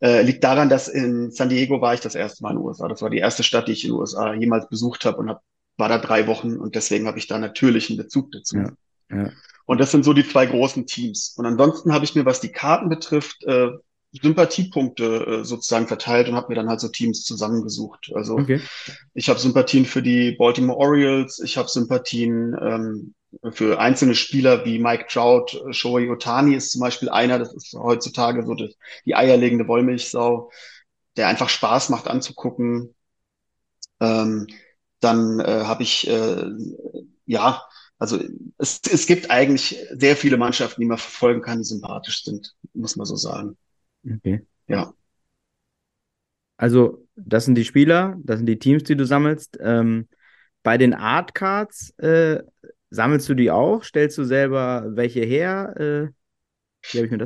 Äh, liegt daran, dass in San Diego war ich das erste Mal in den USA. Das war die erste Stadt, die ich in den USA jemals besucht habe und hab, war da drei Wochen und deswegen habe ich da natürlich einen Bezug dazu. Ja, ja. Und das sind so die zwei großen Teams. Und ansonsten habe ich mir, was die Karten betrifft, äh, Sympathiepunkte äh, sozusagen verteilt und habe mir dann halt so Teams zusammengesucht. Also okay. ich habe Sympathien für die Baltimore Orioles, ich habe Sympathien ähm, für einzelne Spieler wie Mike Trout, Shohei Otani ist zum Beispiel einer, das ist heutzutage so die, die eierlegende Wollmilchsau, der einfach Spaß macht anzugucken. Ähm, dann äh, habe ich, äh, ja, also es, es gibt eigentlich sehr viele Mannschaften, die man verfolgen kann, die sympathisch sind, muss man so sagen. Okay. Ja. Also das sind die Spieler, das sind die Teams, die du sammelst. Ähm, bei den Art Cards äh, sammelst du die auch? Stellst du selber welche her? Äh,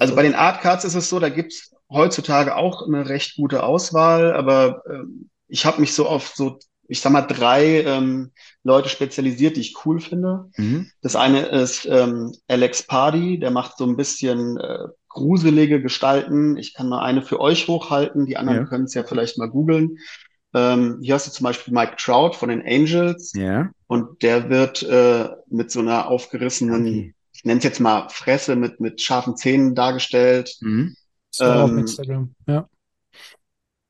Also bei den Art Cards ist es so, da gibt's heutzutage auch eine recht gute Auswahl, aber ähm, ich habe mich so auf so, ich sag mal, drei ähm, Leute spezialisiert, die ich cool finde. Mhm. Das eine ist ähm, Alex Pardy, der macht so ein bisschen äh, gruselige Gestalten. Ich kann mal eine für euch hochhalten, die anderen Ja. können es ja vielleicht mal googeln. Ähm, hier hast du zum Beispiel Mike Trout von den Angels Ja. und der wird äh, mit so einer aufgerissenen, Okay. ich nenne es jetzt mal Fresse mit, mit scharfen Zähnen dargestellt. Mhm. Ähm, Instagram. Ja.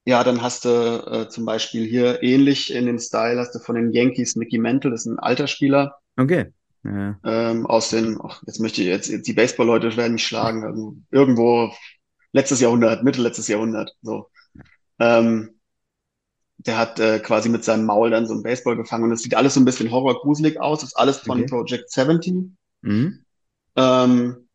Ja, dann hast du äh, zum Beispiel hier ähnlich in dem Style hast du von den Yankees Mickey Mantle, das ist ein alter Spieler Okay. Ja. ähm, aus den, ach, jetzt möchte ich jetzt, jetzt die Baseball-Leute werden mich schlagen, also irgendwo letztes Jahrhundert, Mitte letztes Jahrhundert, so. Ähm, der hat äh, quasi mit seinem Maul dann so einen Baseball gefangen und es sieht alles so ein bisschen horrorgruselig aus, das ist alles von Okay. Project 70. Mhm. Ähm,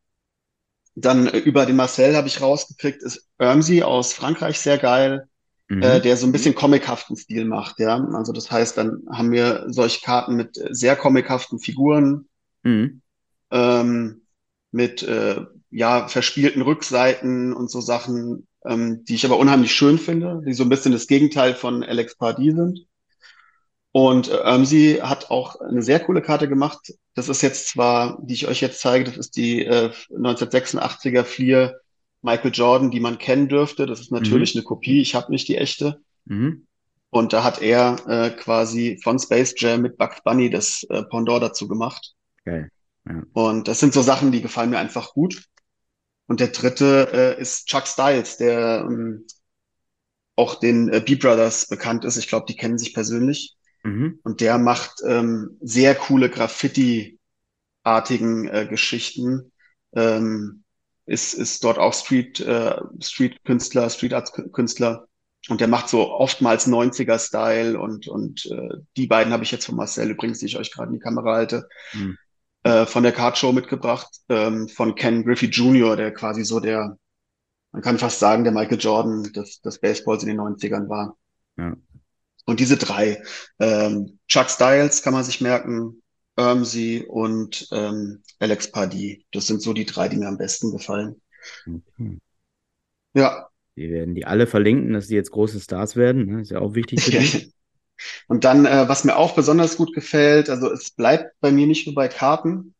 dann äh, über den Marcel habe ich rausgekriegt, ist Ermsy aus Frankreich sehr geil. Mhm. äh, der so ein bisschen comichaften Stil macht, ja. Also das heißt, dann haben wir solche Karten mit äh, sehr comichaften Figuren, Mhm. ähm, mit äh, ja verspielten Rückseiten und so Sachen, ähm, die ich aber unheimlich schön finde, die so ein bisschen das Gegenteil von Alex Pardee sind. Und äh, Ermsy hat auch eine sehr coole Karte gemacht. Das ist jetzt zwar, die ich euch jetzt zeige, das ist die äh, 1986er Fleer Michael Jordan, die man kennen dürfte. Das ist natürlich eine Kopie. Ich habe nicht die echte. Mhm. Und da hat er äh, quasi von Space Jam mit Bugs Bunny das äh, Pendant dazu gemacht. Geil. Und das sind so Sachen, die gefallen mir einfach gut. Und der dritte äh, ist Chuck Styles, der ähm, auch den äh, Beat Brothers bekannt ist. Ich glaube, die kennen sich persönlich. Mhm. Und der macht ähm, sehr coole Graffiti-artigen äh, Geschichten. Ähm, ist, ist dort auch Street, äh, Street-Künstler, Street-Art-Künstler. Und der macht so oftmals 90er-Style und, und äh, die beiden habe ich jetzt von Marcel übrigens, die ich euch gerade in die Kamera halte, Mhm. Äh, von der Card Show mitgebracht, ähm, von Ken Griffey Jr., der quasi so der, man kann fast sagen, der Michael Jordan des, des Baseballs in den 90ern war. Ja. Und diese drei, ähm, Chuck Styles kann man sich merken, Ermsy und ähm, Alex Pardee. Das sind so die drei, die mir am besten gefallen. Okay. Ja, Wir werden die alle verlinken, dass die jetzt große Stars werden. Ne? Ist ja auch wichtig für dich. Und dann, äh, was mir auch besonders gut gefällt, also es bleibt bei mir nicht nur bei Karten.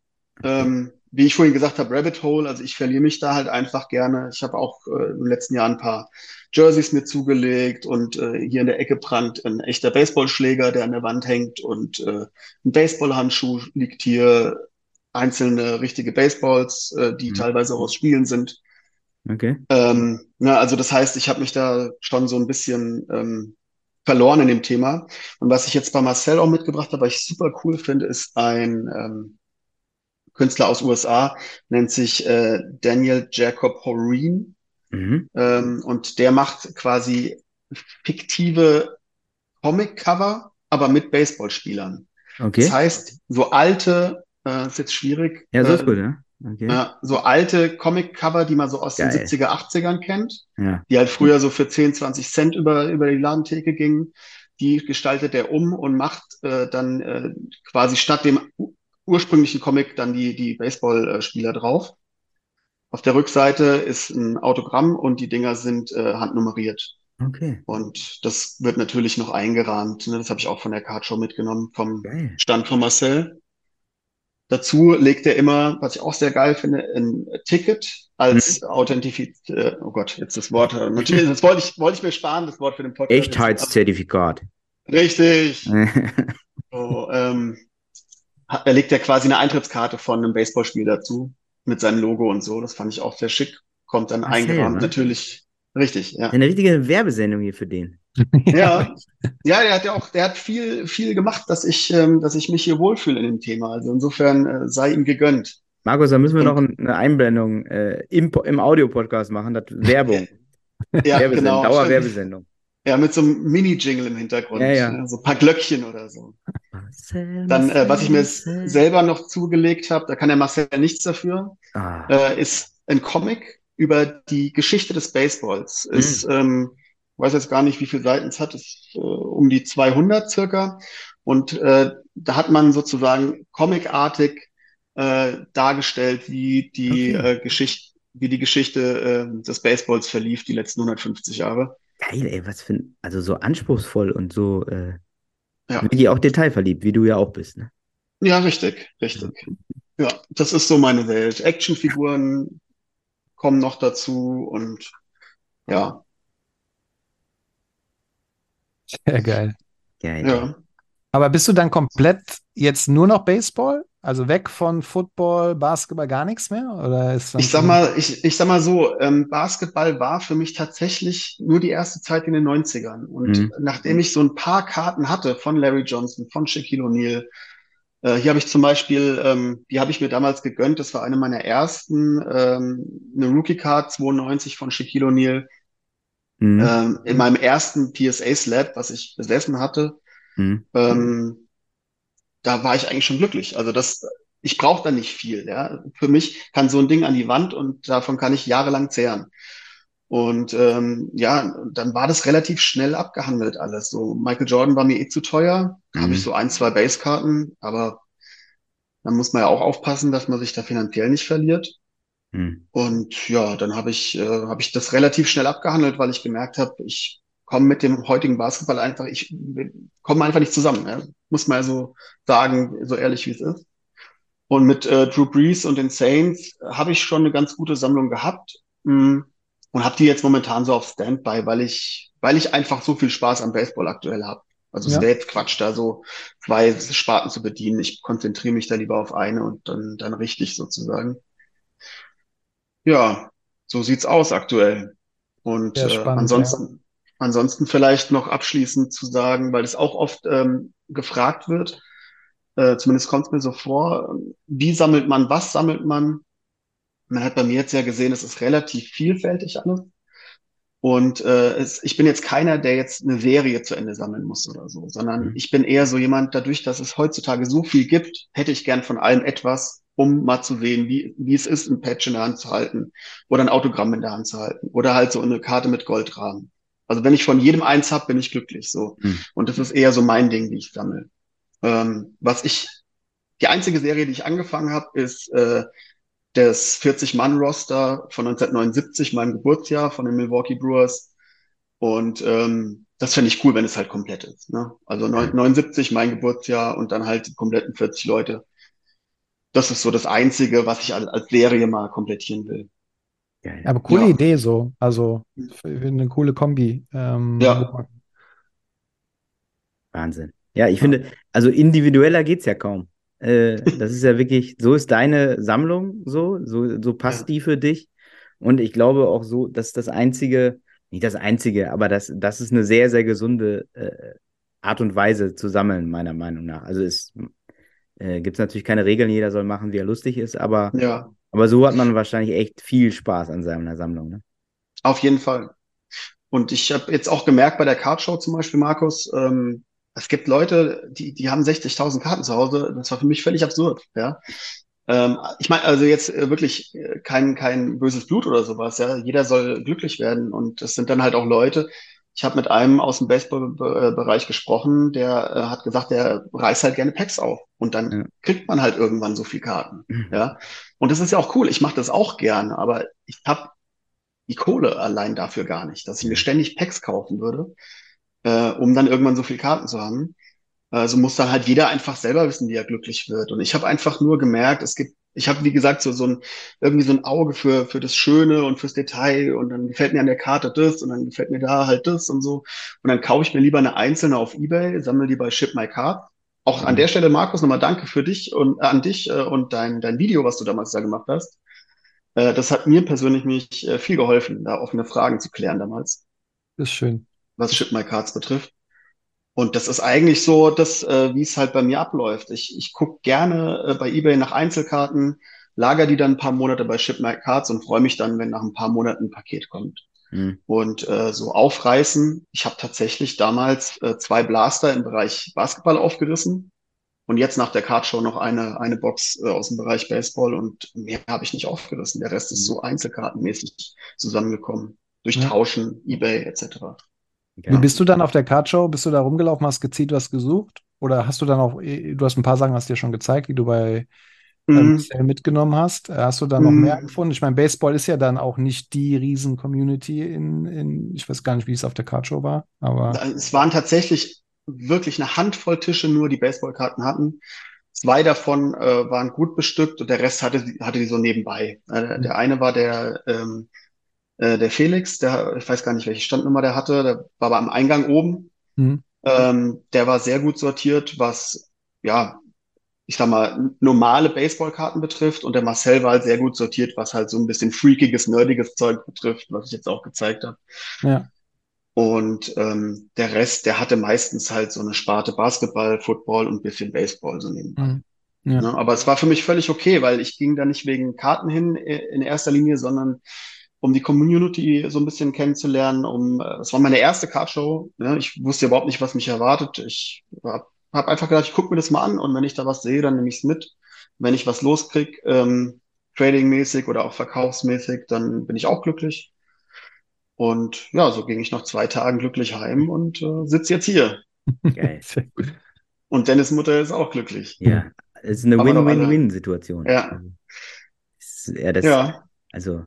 Ähm, wie ich vorhin gesagt habe, Rabbit Hole, also ich verliere mich da halt einfach gerne. Ich habe auch äh, im letzten Jahr ein paar Jerseys mir zugelegt und äh, hier in der Ecke prangt ein echter Baseballschläger, der an der Wand hängt und äh, ein Baseballhandschuh liegt hier, einzelne richtige Baseballs, äh, die Mhm. teilweise auch aus Spielen sind. Okay. Ähm, na, also das heißt, ich habe mich da schon so ein bisschen ähm, verloren in dem Thema. Und was ich jetzt bei Marcel auch mitgebracht habe, was ich super cool finde, ist ein ähm, Künstler aus USA, nennt sich äh, Daniel Jacob Horin. Mhm. Ähm, und der macht quasi fiktive Comic-Cover, aber mit Baseballspielern. Okay. Das heißt, so alte, äh, ist jetzt schwierig, Ja, so äh, ist gut, ja. Okay. ja, so alte Comic-Cover, die man so aus den Geil. 70er, 80ern kennt, Ja. die halt früher so für 10, 20 Cent über, über die Ladentheke gingen. Die gestaltet er um und macht äh, dann äh, quasi statt dem ursprünglichen Comic dann die, die Baseballspieler drauf. Auf der Rückseite ist ein Autogramm und die Dinger sind äh, handnummeriert. Okay. Und das wird natürlich noch eingerahmt. Ne? Das habe ich auch von der Cardshow mitgenommen, vom Geil. Stand von Marcel. Dazu legt er immer, was ich auch sehr geil finde, ein Ticket als Authentifiz, äh, oh Gott, jetzt das Wort, äh, natürlich, das wollte ich, wollte ich mir sparen, das Wort für den Podcast. Echtheitszertifikat. Richtig. So, ähm, er legt ja quasi eine Eintrittskarte von einem Baseballspiel dazu mit seinem Logo und so. Das fand ich auch sehr schick. Kommt dann eingerahmt, ne? natürlich. Richtig, ja. Eine richtige Werbesendung hier für den. Ja, ja, der hat ja auch, der hat viel, viel gemacht, dass ich, ähm, dass ich mich hier wohlfühle in dem Thema. Also insofern äh, sei ihm gegönnt. Markus, da müssen wir Und- noch ein- eine Einblendung äh, im, im Audio-Podcast machen. Das Werbung. Ja, Werbesendung. genau. Dauerwerbesendung. Ja, mit so einem Mini-Jingle im Hintergrund. Ja, ja. ne, So ein paar Glöckchen oder so. Marcel, Dann, äh, was ich mir selber noch zugelegt habe, da kann der Marcel nichts dafür, Ah, äh, ist ein Comic über die Geschichte des Baseballs. Ist, ähm, weiß jetzt gar nicht, wie viele Seiten es hat, ist äh, um die 200 circa. Und äh, da hat man sozusagen comicartig äh, dargestellt, wie die Okay. äh, Geschichte, wie die Geschichte äh, des Baseballs verlief, die letzten 150 Jahre. Geil, ey, was für ein, also so anspruchsvoll und so äh, Ja. wirklich auch detailverliebt, wie du ja auch bist, ne? Ja, richtig, richtig. Ja, das ist so meine Welt. Actionfiguren kommen noch dazu und ja, Sehr geil. Geil. ja. Aber bist du dann komplett jetzt nur noch Baseball? Also weg von Football, Basketball, gar nichts mehr? Oder ist Ich sag mal, ich, ich sag mal so, ähm, Basketball war für mich tatsächlich nur die erste Zeit in den 90ern. Und Mhm. nachdem ich so ein paar Karten hatte von Larry Johnson, von Shaquille O'Neal, äh, hier habe ich zum Beispiel, ähm, die habe ich mir damals gegönnt, das war eine meiner ersten, ähm, eine Rookie-Card 92 von Shaquille O'Neal, Mhm. ähm, in meinem ersten PSA-Slab, was ich besessen hatte. Mhm. ähm, da war ich eigentlich schon glücklich. Also das, ich brauche da nicht viel. Ja. Für mich kann so ein Ding an die Wand und davon kann ich jahrelang zehren. Und ähm, ja, dann war das relativ schnell abgehandelt alles. So Michael Jordan war mir eh zu teuer. Da habe Mhm. ich so ein, zwei Basekarten, aber dann muss man ja auch aufpassen, dass man sich da finanziell nicht verliert. Mhm. Und ja, dann habe ich, äh, habe ich das relativ schnell abgehandelt, weil ich gemerkt habe, ich komme mit dem heutigen Basketball einfach, ich wir kommen einfach nicht zusammen. Ja. Muss man ja so sagen, so ehrlich wie es ist. Und mit äh, Drew Brees und den Saints habe ich schon eine ganz gute Sammlung gehabt mh, und habe die jetzt momentan so auf Standby, weil ich, weil ich einfach so viel Spaß am Baseball aktuell habe. Also es Ja. wäre jetzt Quatsch, da so zwei Sparten zu bedienen. Ich konzentriere mich da lieber auf eine und dann, dann richtig sozusagen. Ja, so sieht's aus aktuell. Und Sehr äh, spannend, ansonsten, ansonsten vielleicht noch abschließend zu sagen, weil es auch oft ähm, gefragt wird, äh, zumindest kommt es mir so vor, wie sammelt man, was sammelt man? Man hat bei mir jetzt ja gesehen, es ist relativ vielfältig alles. Und äh, es, ich bin jetzt keiner, der jetzt eine Serie zu Ende sammeln muss oder so, sondern Mhm. ich bin eher so jemand, dadurch, dass es heutzutage so viel gibt, hätte ich gern von allem etwas, um mal zu sehen, wie, wie es ist, ein Patch in der Hand zu halten oder ein Autogramm in der Hand zu halten oder halt so eine Karte mit Goldrahmen. Also wenn ich von jedem eins hab, bin ich glücklich so. Mhm. Und das ist eher so mein Ding, wie ich sammle. Ähm, was ich, die einzige Serie, die ich angefangen habe, ist äh, das 40-Mann-Roster von 1979, meinem Geburtsjahr von den Milwaukee Brewers. Und ähm, das fände ich cool, wenn es halt komplett ist. Ne? Also neun- 79 mein Geburtsjahr und dann halt die kompletten 40 Leute. Das ist so das Einzige, was ich als, als Serie mal komplettieren will. Geil. Aber coole Ja. Idee so. Also für eine coole Kombi. Ähm, Ja. Wahnsinn. Ja, ich finde, also individueller geht's ja kaum. Äh, das ist ja wirklich, so ist deine Sammlung so, so, so passt Ja. die für dich. Und ich glaube auch so, dass das einzige, nicht das einzige, aber das, das ist eine sehr, sehr gesunde äh, Art und Weise zu sammeln, meiner Meinung nach. Also es äh, gibt natürlich keine Regeln, jeder soll machen, wie er lustig ist, aber, Ja, aber so hat man wahrscheinlich echt viel Spaß an seiner Sammlung. Ne? auf jeden Fall. Und ich habe jetzt auch gemerkt bei der Cardshow zum Beispiel, Markus, ähm, es gibt Leute, die, die haben 60.000 Karten zu Hause. Das war für mich völlig absurd, ja. Ähm, ich meine, also jetzt äh, wirklich äh, kein, kein böses Blut oder sowas, ja. Jeder soll glücklich werden. Und das sind dann halt auch Leute. Ich habe mit einem aus dem Baseballbereich gesprochen, der äh, hat gesagt, der reißt halt gerne Packs auf. Und dann Ja. kriegt man halt irgendwann so viel Karten, ja. Und das ist ja auch cool. Ich mache das auch gerne, aber ich habe die Kohle allein dafür gar nicht, dass ich mir ständig Packs kaufen würde, äh, um dann irgendwann so viel Karten zu haben. Also muss dann halt jeder einfach selber wissen, wie er glücklich wird. Und ich habe einfach nur gemerkt, es gibt, ich habe wie gesagt so so ein irgendwie so ein Auge für für das Schöne und fürs Detail und dann gefällt mir an der Karte das und dann gefällt mir da halt das und so und dann kaufe ich mir lieber eine einzelne auf eBay, sammle die bei Ship My Card. Auch an Mhm. der Stelle, Markus, nochmal danke für dich und äh, an dich äh, und dein dein Video, was du damals da gemacht hast. Äh, das hat mir persönlich mich äh, viel geholfen, da offene Fragen zu klären damals Ist schön. Was Ship My Cards betrifft. Und das ist eigentlich so, dass, äh, wie es halt bei mir abläuft. Ich, ich gucke gerne äh, bei eBay nach Einzelkarten, lager die dann ein paar Monate bei Ship My Cards und freue mich dann, wenn nach ein paar Monaten ein Paket kommt. Mhm. Und äh, so aufreißen. Ich habe tatsächlich damals äh, zwei Blaster im Bereich Basketball aufgerissen und jetzt nach der Cardshow noch eine, eine Box äh, aus dem Bereich Baseball und mehr habe ich nicht aufgerissen. Der Rest ist so einzelkartenmäßig zusammengekommen. Durch Ja. Tauschen, eBay etc. Wie bist du dann auf der Cardshow? Bist du da rumgelaufen, hast gezielt was gesucht? Oder hast du dann auch, du hast ein paar Sachen, hast dir schon gezeigt, die du bei ähm, Mhm. mitgenommen hast. Äh, Hast du da noch Mhm. mehr gefunden? Ich meine, Baseball ist ja dann auch nicht die Riesen-Community in, in, ich weiß gar nicht, wie es auf der Cardshow war, aber Es waren tatsächlich wirklich eine Handvoll Tische nur, die Baseballkarten hatten. Zwei davon äh, waren gut bestückt und der Rest hatte, die- hatte die so nebenbei. Äh, der eine war der, ähm, äh, der Felix, der, ich weiß gar nicht, welche Standnummer der hatte, der war aber am Eingang oben. hm, Ähm, der war sehr gut sortiert, was, ja, ich sag mal, normale Baseballkarten betrifft. Und der Marcel war halt sehr gut sortiert, was halt so ein bisschen freakiges, nerdiges Zeug betrifft, was ich jetzt auch gezeigt habe. ja. Und ähm, der Rest, der hatte meistens halt so eine Sparte Basketball, Football und ein bisschen Baseball so nebenbei. hm, ja. Ne? Aber es war für mich völlig okay, weil ich ging da nicht wegen Karten hin äh, in erster Linie, sondern um die Community so ein bisschen kennenzulernen. Um, äh, es war meine erste Cardshow. Ne? Ich wusste überhaupt nicht, was mich erwartet. Ich habe hab einfach gedacht, ich gucke mir das mal an und wenn ich da was sehe, dann nehme ich es mit. Wenn ich was loskrieg, ähm, tradingmäßig oder auch verkaufsmäßig, dann bin ich auch glücklich. Und ja, so ging ich nach zwei Tagen glücklich heim und äh, sitze jetzt hier. Geil. Und Dennis Mutter ist auch glücklich. Ja, es ist eine Win-Win-Win-Situation. Ja. Also, ja, das, Ja, also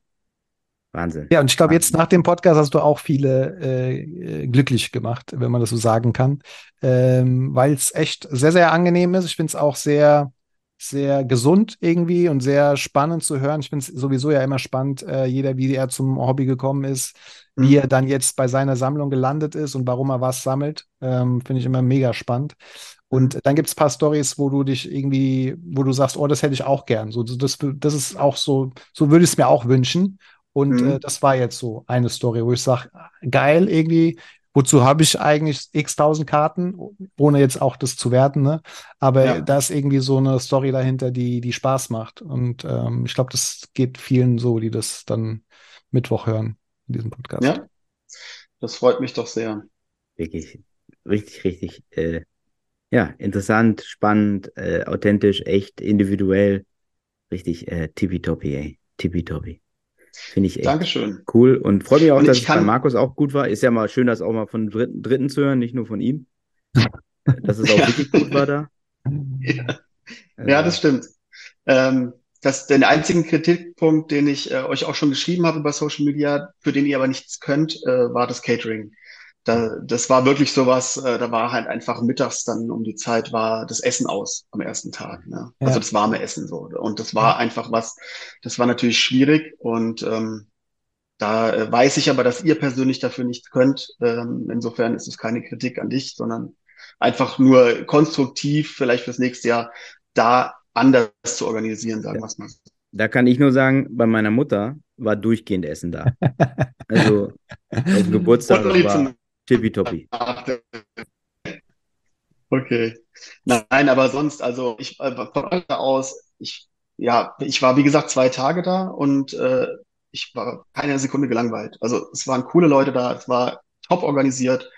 Wahnsinn. Ja, und ich glaube, jetzt nach dem Podcast hast du auch viele äh, glücklich gemacht, wenn man das so sagen kann, ähm, weil es echt sehr, sehr angenehm ist. Ich finde es auch sehr, sehr gesund irgendwie und sehr spannend zu hören. Ich finde es sowieso ja immer spannend, äh, jeder, wie er zum Hobby gekommen ist, wie Mhm. er dann jetzt bei seiner Sammlung gelandet ist und warum er was sammelt. Ähm, finde ich immer mega spannend. Und dann gibt es ein paar Stories, wo du dich irgendwie, wo du sagst, oh, das hätte ich auch gern. So, das, das ist auch so, so würde ich es mir auch wünschen. Und Mhm. äh, das war jetzt so eine Story, wo ich sage, geil irgendwie, wozu habe ich eigentlich x tausend Karten, ohne jetzt auch das zu werten, ne? Aber Ja. da ist irgendwie so eine Story dahinter, die, die Spaß macht. Und ähm, ich glaube, das geht vielen so, die das dann Mittwoch hören in diesem Podcast. ja, das freut mich doch sehr. Wirklich, richtig, richtig, äh, ja, interessant, spannend, äh, authentisch, echt, individuell. Richtig, äh, tippitoppi, ey. Tippitoppi. Finde ich echt Dankeschön. cool und freue mich auch, Und dass es bei kann- Markus auch gut war. Ist ja mal schön, das auch mal von Dritten, Dritten zu hören, nicht nur von ihm. Dass es auch Ja. wirklich gut war da. Ja, Also, ja, das stimmt. Ähm, das, den einzigen Kritikpunkt, den ich äh, euch auch schon geschrieben habe über Social Media, für den ihr aber nichts könnt, äh, war das Catering. Da, das war wirklich sowas, äh, da war halt einfach mittags dann um die Zeit war das Essen aus am ersten Tag. Ne? Ja. Also das warme Essen so. Und das war einfach was, das war natürlich schwierig und ähm, da äh, weiß ich aber, dass ihr persönlich dafür nichts könnt. Ähm, insofern ist es keine Kritik an dich, sondern einfach nur konstruktiv, vielleicht fürs nächste Jahr da anders zu organisieren, sagen wir es mal. Da kann ich nur sagen, bei meiner Mutter war durchgehend Essen da. Also auf Geburtstag war tippitoppi. Okay. Nein, aber sonst, also ich äh, von aus, ich, ja, ich war wie gesagt zwei Tage da und äh, ich war keine Sekunde gelangweilt. Also es waren coole Leute da, es war top organisiert,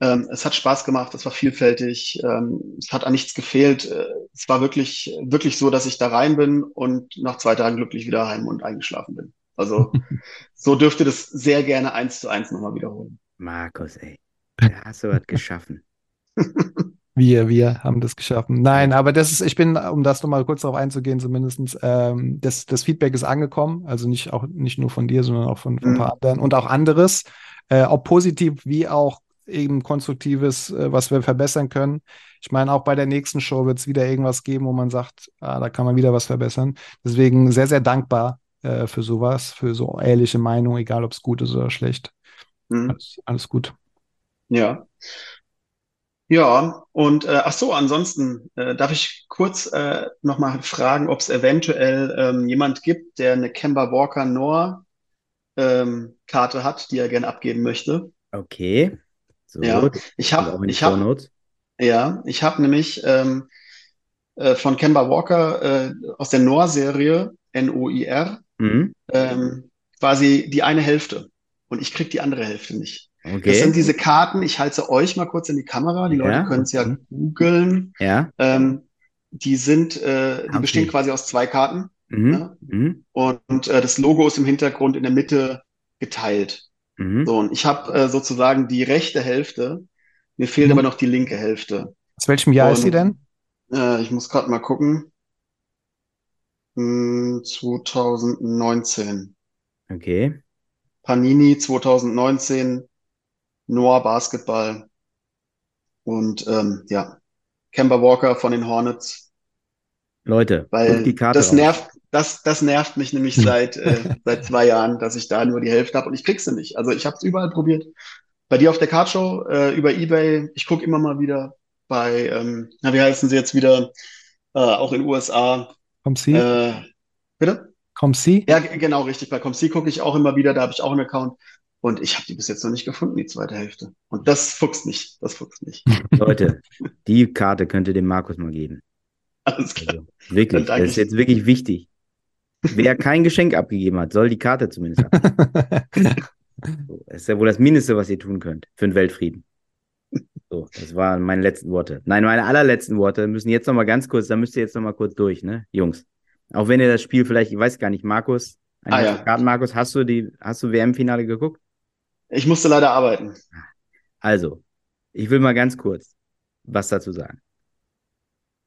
ähm, es hat Spaß gemacht, es war vielfältig, ähm, es hat an nichts gefehlt. Äh, es war wirklich, wirklich so, dass ich da rein bin und nach zwei Tagen glücklich wieder heim und eingeschlafen bin. Also so dürfte das sehr gerne eins zu eins nochmal wiederholen. Markus, ey. Da hast du was geschaffen. Wir, wir haben das geschaffen. Nein, aber das ist, ich bin, um das nochmal kurz darauf einzugehen, zumindestens, ähm, das, das Feedback ist angekommen, also nicht auch nicht nur von dir, sondern auch von, von ein paar anderen und auch anderes, äh, ob positiv wie auch eben konstruktives, äh, was wir verbessern können. Ich meine, auch bei der nächsten Show wird es wieder irgendwas geben, wo man sagt, ah, da kann man wieder was verbessern. Deswegen sehr, sehr dankbar äh, für sowas, für so ehrliche Meinung, egal ob es gut ist oder schlecht. Mhm. Alles, alles gut. Ja. Ja, und äh, ach so, ansonsten äh, darf ich kurz äh, nochmal fragen, ob es eventuell ähm, jemand gibt, der eine Kemba Walker Noah ähm, Karte hat, die er gerne abgeben möchte. Okay. So, Ja, ich habe, ich habe, Shownotes. ja, ich habe nämlich ähm, äh, von Kemba Walker äh, aus der Noir-Serie N-O-I-R Mhm. ähm, quasi die eine Hälfte und ich krieg die andere Hälfte nicht. Das sind Okay. diese Karten, ich halte euch mal kurz in die Kamera, die Leute Ja. können es ja googeln. Ja. Ähm, die sind, äh, die Okay. bestehen quasi aus zwei Karten Mhm. Ja. Mhm. und, und äh, das Logo ist im Hintergrund in der Mitte geteilt. Mhm. So, und ich habe äh, sozusagen die rechte Hälfte. Mir fehlt Mhm. aber noch die linke Hälfte. Aus welchem Jahr ist sie Und- denn? Äh, ich muss gerade mal gucken. Hm, 2019. Okay. Panini 2019, Noah Basketball und ähm, ja, Kemba Walker von den Hornets, Leute, weil die Karte das raus. nervt, das, das nervt mich nämlich seit, äh, seit zwei Jahren, dass ich da nur die Hälfte habe und ich krieg sie nicht. Also ich habe es überall probiert. Bei dir auf der Cardshow, äh, über eBay, ich gucke immer mal wieder bei, ähm, na, wie heißen sie jetzt wieder, äh, auch in USA, Komm sie? äh, bitte? Komm sie? Ja, genau, richtig. Bei ComC gucke ich auch immer wieder, da habe ich auch einen Account. Und ich habe die bis jetzt noch nicht gefunden, die zweite Hälfte. Und das fuchst nicht. Das fuchst nicht. Leute, die Karte könnt ihr dem Markus mal geben. Alles klar. Also, wirklich, das ist jetzt wirklich wichtig. Wer kein Geschenk abgegeben hat, soll die Karte zumindest abgeben. So, Das ist ja wohl das Mindeste, was ihr tun könnt für den Weltfrieden. So, das waren meine letzten Worte. Nein, meine allerletzten Worte müssen jetzt noch mal ganz kurz, da müsst ihr jetzt noch mal kurz durch, ne, Jungs. Auch wenn ihr das Spiel vielleicht, ich weiß gar nicht, Markus, Ah, ja. Karten, Markus, hast du die, hast du WM-Finale geguckt? Ich musste leider arbeiten. Also, ich will mal ganz kurz was dazu sagen.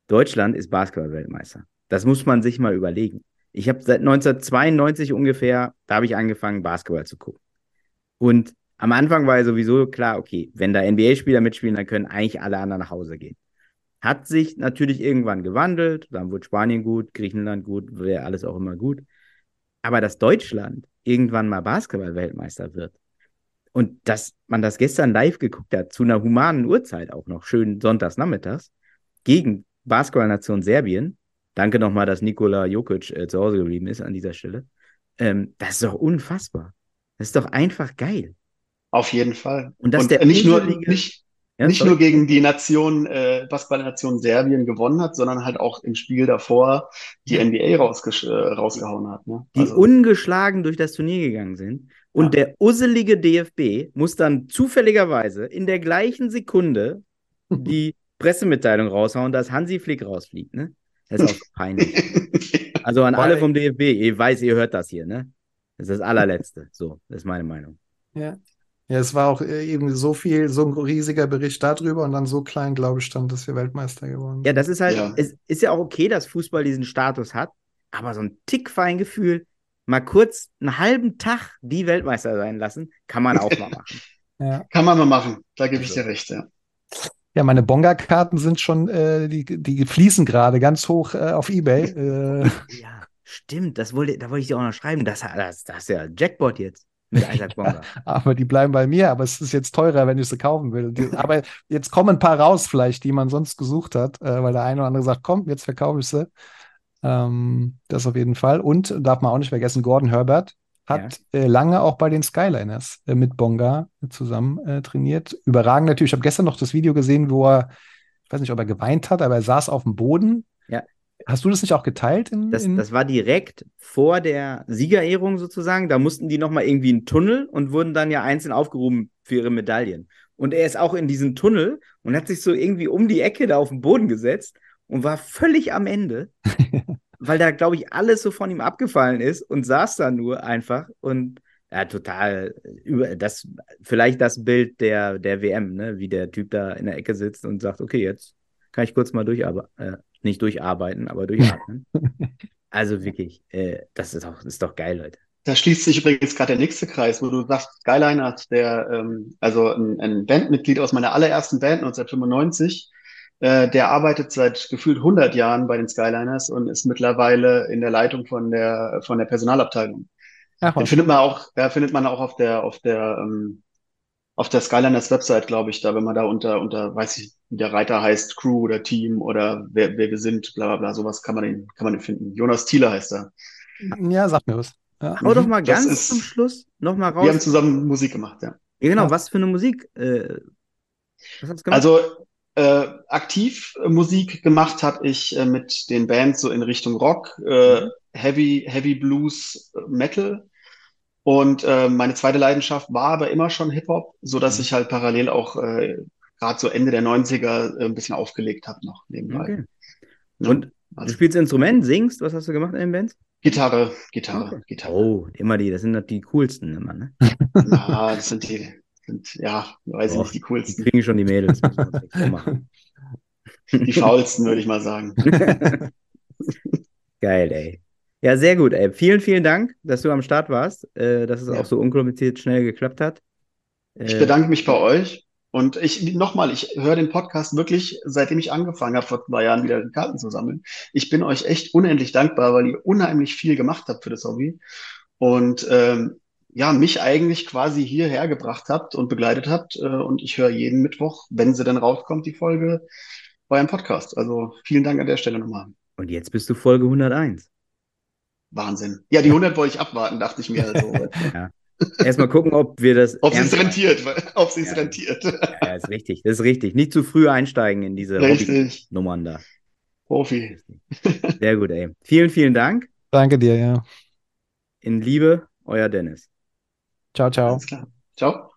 Deutschland ist Basketball-Weltmeister. Das muss man sich mal überlegen. Ich habe seit 1992 ungefähr, da habe ich angefangen, Basketball zu gucken. Und am Anfang war ja sowieso klar, okay, wenn da NBA-Spieler mitspielen, dann können eigentlich alle anderen nach Hause gehen. Hat sich natürlich irgendwann gewandelt, dann wurde Spanien gut, Griechenland gut, wäre alles auch immer gut. Aber dass Deutschland irgendwann mal Basketball-Weltmeister wird und dass man das gestern live geguckt hat, zu einer humanen Uhrzeit auch noch, schön sonntags nachmittags, gegen Basketballnation Serbien, danke nochmal, dass Nikola Jokic äh, zu Hause geblieben ist an dieser Stelle, ähm, das ist doch unfassbar. Das ist doch einfach geil. Auf jeden Fall. Und dass Und der nicht nur, nicht, Ja, nicht sorry. nur gegen die Nation, äh, Basketballnation Serbien gewonnen hat, sondern halt auch im Spiel davor die NBA rausgesch äh, rausgehauen hat. Ne? die Also, ungeschlagen durch das Turnier gegangen sind. Und Ja. der usselige DFB muss dann zufälligerweise in der gleichen Sekunde die Pressemitteilung raushauen, dass Hansi Flick rausfliegt. Ne? Das ist auch so peinlich. Also an alle vom DFB, ihr weiß, ihr hört das hier, ne? Das ist das allerletzte. So, das ist meine Meinung. Ja. Ja, es war auch äh, eben so viel, so ein riesiger Bericht darüber und dann so klein, glaube ich, stand, dass wir Weltmeister geworden Ja, sind. das ist halt, Ja. es ist ja auch okay, dass Fußball diesen Status hat, aber so ein Tickfeingefühl, mal kurz einen halben Tag die Weltmeister sein lassen, kann man auch mal machen. Ja. kann man mal machen. Da gebe ich Also. dir recht, ja. Ja, meine Bonga-Karten sind schon, äh, die, die fließen gerade ganz hoch äh, auf Ebay. Äh, Ja, stimmt, das wollte, da wollte ich dir auch noch schreiben. Das, das, das ist ja Jackpot jetzt mit Isaac Bonga. aber die bleiben bei mir, aber es ist jetzt teurer, wenn ich sie kaufen will. Die, aber jetzt kommen ein paar raus, vielleicht, die man sonst gesucht hat, äh, weil der eine oder andere sagt, komm, jetzt verkaufe ich sie. Ähm, das auf jeden Fall. Und darf man auch nicht vergessen, Gordon Herbert hat äh, lange auch bei den Skyliners äh, mit Bonga zusammen äh, trainiert. Überragend natürlich. Ich habe gestern noch das Video gesehen, wo er, ich weiß nicht, ob er geweint hat, aber er saß auf dem Boden. Ja. Hast du das nicht auch geteilt? In, Das, in das war direkt vor der Siegerehrung sozusagen. Da mussten die nochmal irgendwie in einen Tunnel und wurden dann ja einzeln aufgehoben für ihre Medaillen. Und er ist auch in diesen Tunnel und hat sich so irgendwie um die Ecke da auf den Boden gesetzt und war völlig am Ende, weil da, glaube ich, alles so von ihm abgefallen ist und saß da nur einfach und ja, total über das, vielleicht das Bild der, der WM, ne, wie der Typ da in der Ecke sitzt und sagt, okay, jetzt kann ich kurz mal durcharbeiten, äh, nicht durcharbeiten, aber durchatmen. also wirklich, äh, das ist doch, ist doch geil, Leute. Da schließt sich übrigens gerade der nächste Kreis, wo du sagst, Skyliners, der, ähm, also ein, ein Bandmitglied aus meiner allerersten Band 1995, äh, der arbeitet seit gefühlt 100 Jahren bei den Skyliners und ist mittlerweile in der Leitung von der, von der Personalabteilung. Ach, Den findet man auch, da findet man auch auf der, auf der, ähm, auf der Skyliners Website, glaube ich, da, wenn man da unter, unter, weiß ich, wie der Reiter heißt, Crew oder Team oder wer, wer wir sind, bla, bla, bla, sowas kann man den, kann man den finden. Jonas Thieler heißt er. Ja, sag mir was. Ja. Hau doch Mhm, mal das ganz ist- zum Schluss nochmal Wir haben raus. zusammen Musik gemacht, ja. Ja, genau, Ja. was für eine Musik? Äh, was hast du gemacht? Also äh, aktiv Musik gemacht habe ich äh, mit den Bands so in Richtung Rock, äh, Mhm. Heavy, Heavy Blues, äh, Metal. Und äh, meine zweite Leidenschaft war aber immer schon Hip-Hop, so dass Mhm. ich halt parallel auch äh, gerade so Ende der 90er äh, ein bisschen aufgelegt habe noch nebenbei. okay. Ja, Und du also, spielst Instrument, singst, was hast du gemacht in den Bands? Gitarre, Gitarre, Okay. Gitarre. Oh, immer die, das sind doch die coolsten immer, ne? Na, das sind die, sind, ja, weiß ich nicht, die Die coolsten. kriegen schon die Mädels. Die faulsten, würde ich mal sagen. Geil, ey. Ja, sehr gut, ey. Vielen, vielen Dank, dass du am Start warst, äh, dass es Ja. auch so unkompliziert schnell geklappt hat. Ich Äh, bedanke mich bei euch. Und ich, nochmal, ich höre den Podcast wirklich, seitdem ich angefangen habe, vor zwei Jahren wieder Karten zu sammeln. Ich bin euch echt unendlich dankbar, weil ihr unheimlich viel gemacht habt für das Hobby. Und ähm, ja, mich eigentlich quasi hierher gebracht habt und begleitet habt. Äh, und ich höre jeden Mittwoch, wenn sie dann rauskommt, die Folge, euren Podcast. Also vielen Dank an der Stelle nochmal. Und jetzt bist du Folge 101. Wahnsinn. Ja, die 100 wollte ich abwarten, dachte ich mir. Also, Erstmal gucken, ob wir das. ob sie es rentiert, weil- ob sie es Ja. rentiert. Ja, ja, ist richtig. Das ist richtig. Nicht zu früh einsteigen in diese. Hobby-Nummern da. Profi. Sehr gut, ey. Vielen, vielen Dank. Danke dir, ja. In Liebe, euer Dennis. Ciao, ciao. Alles klar. Ciao.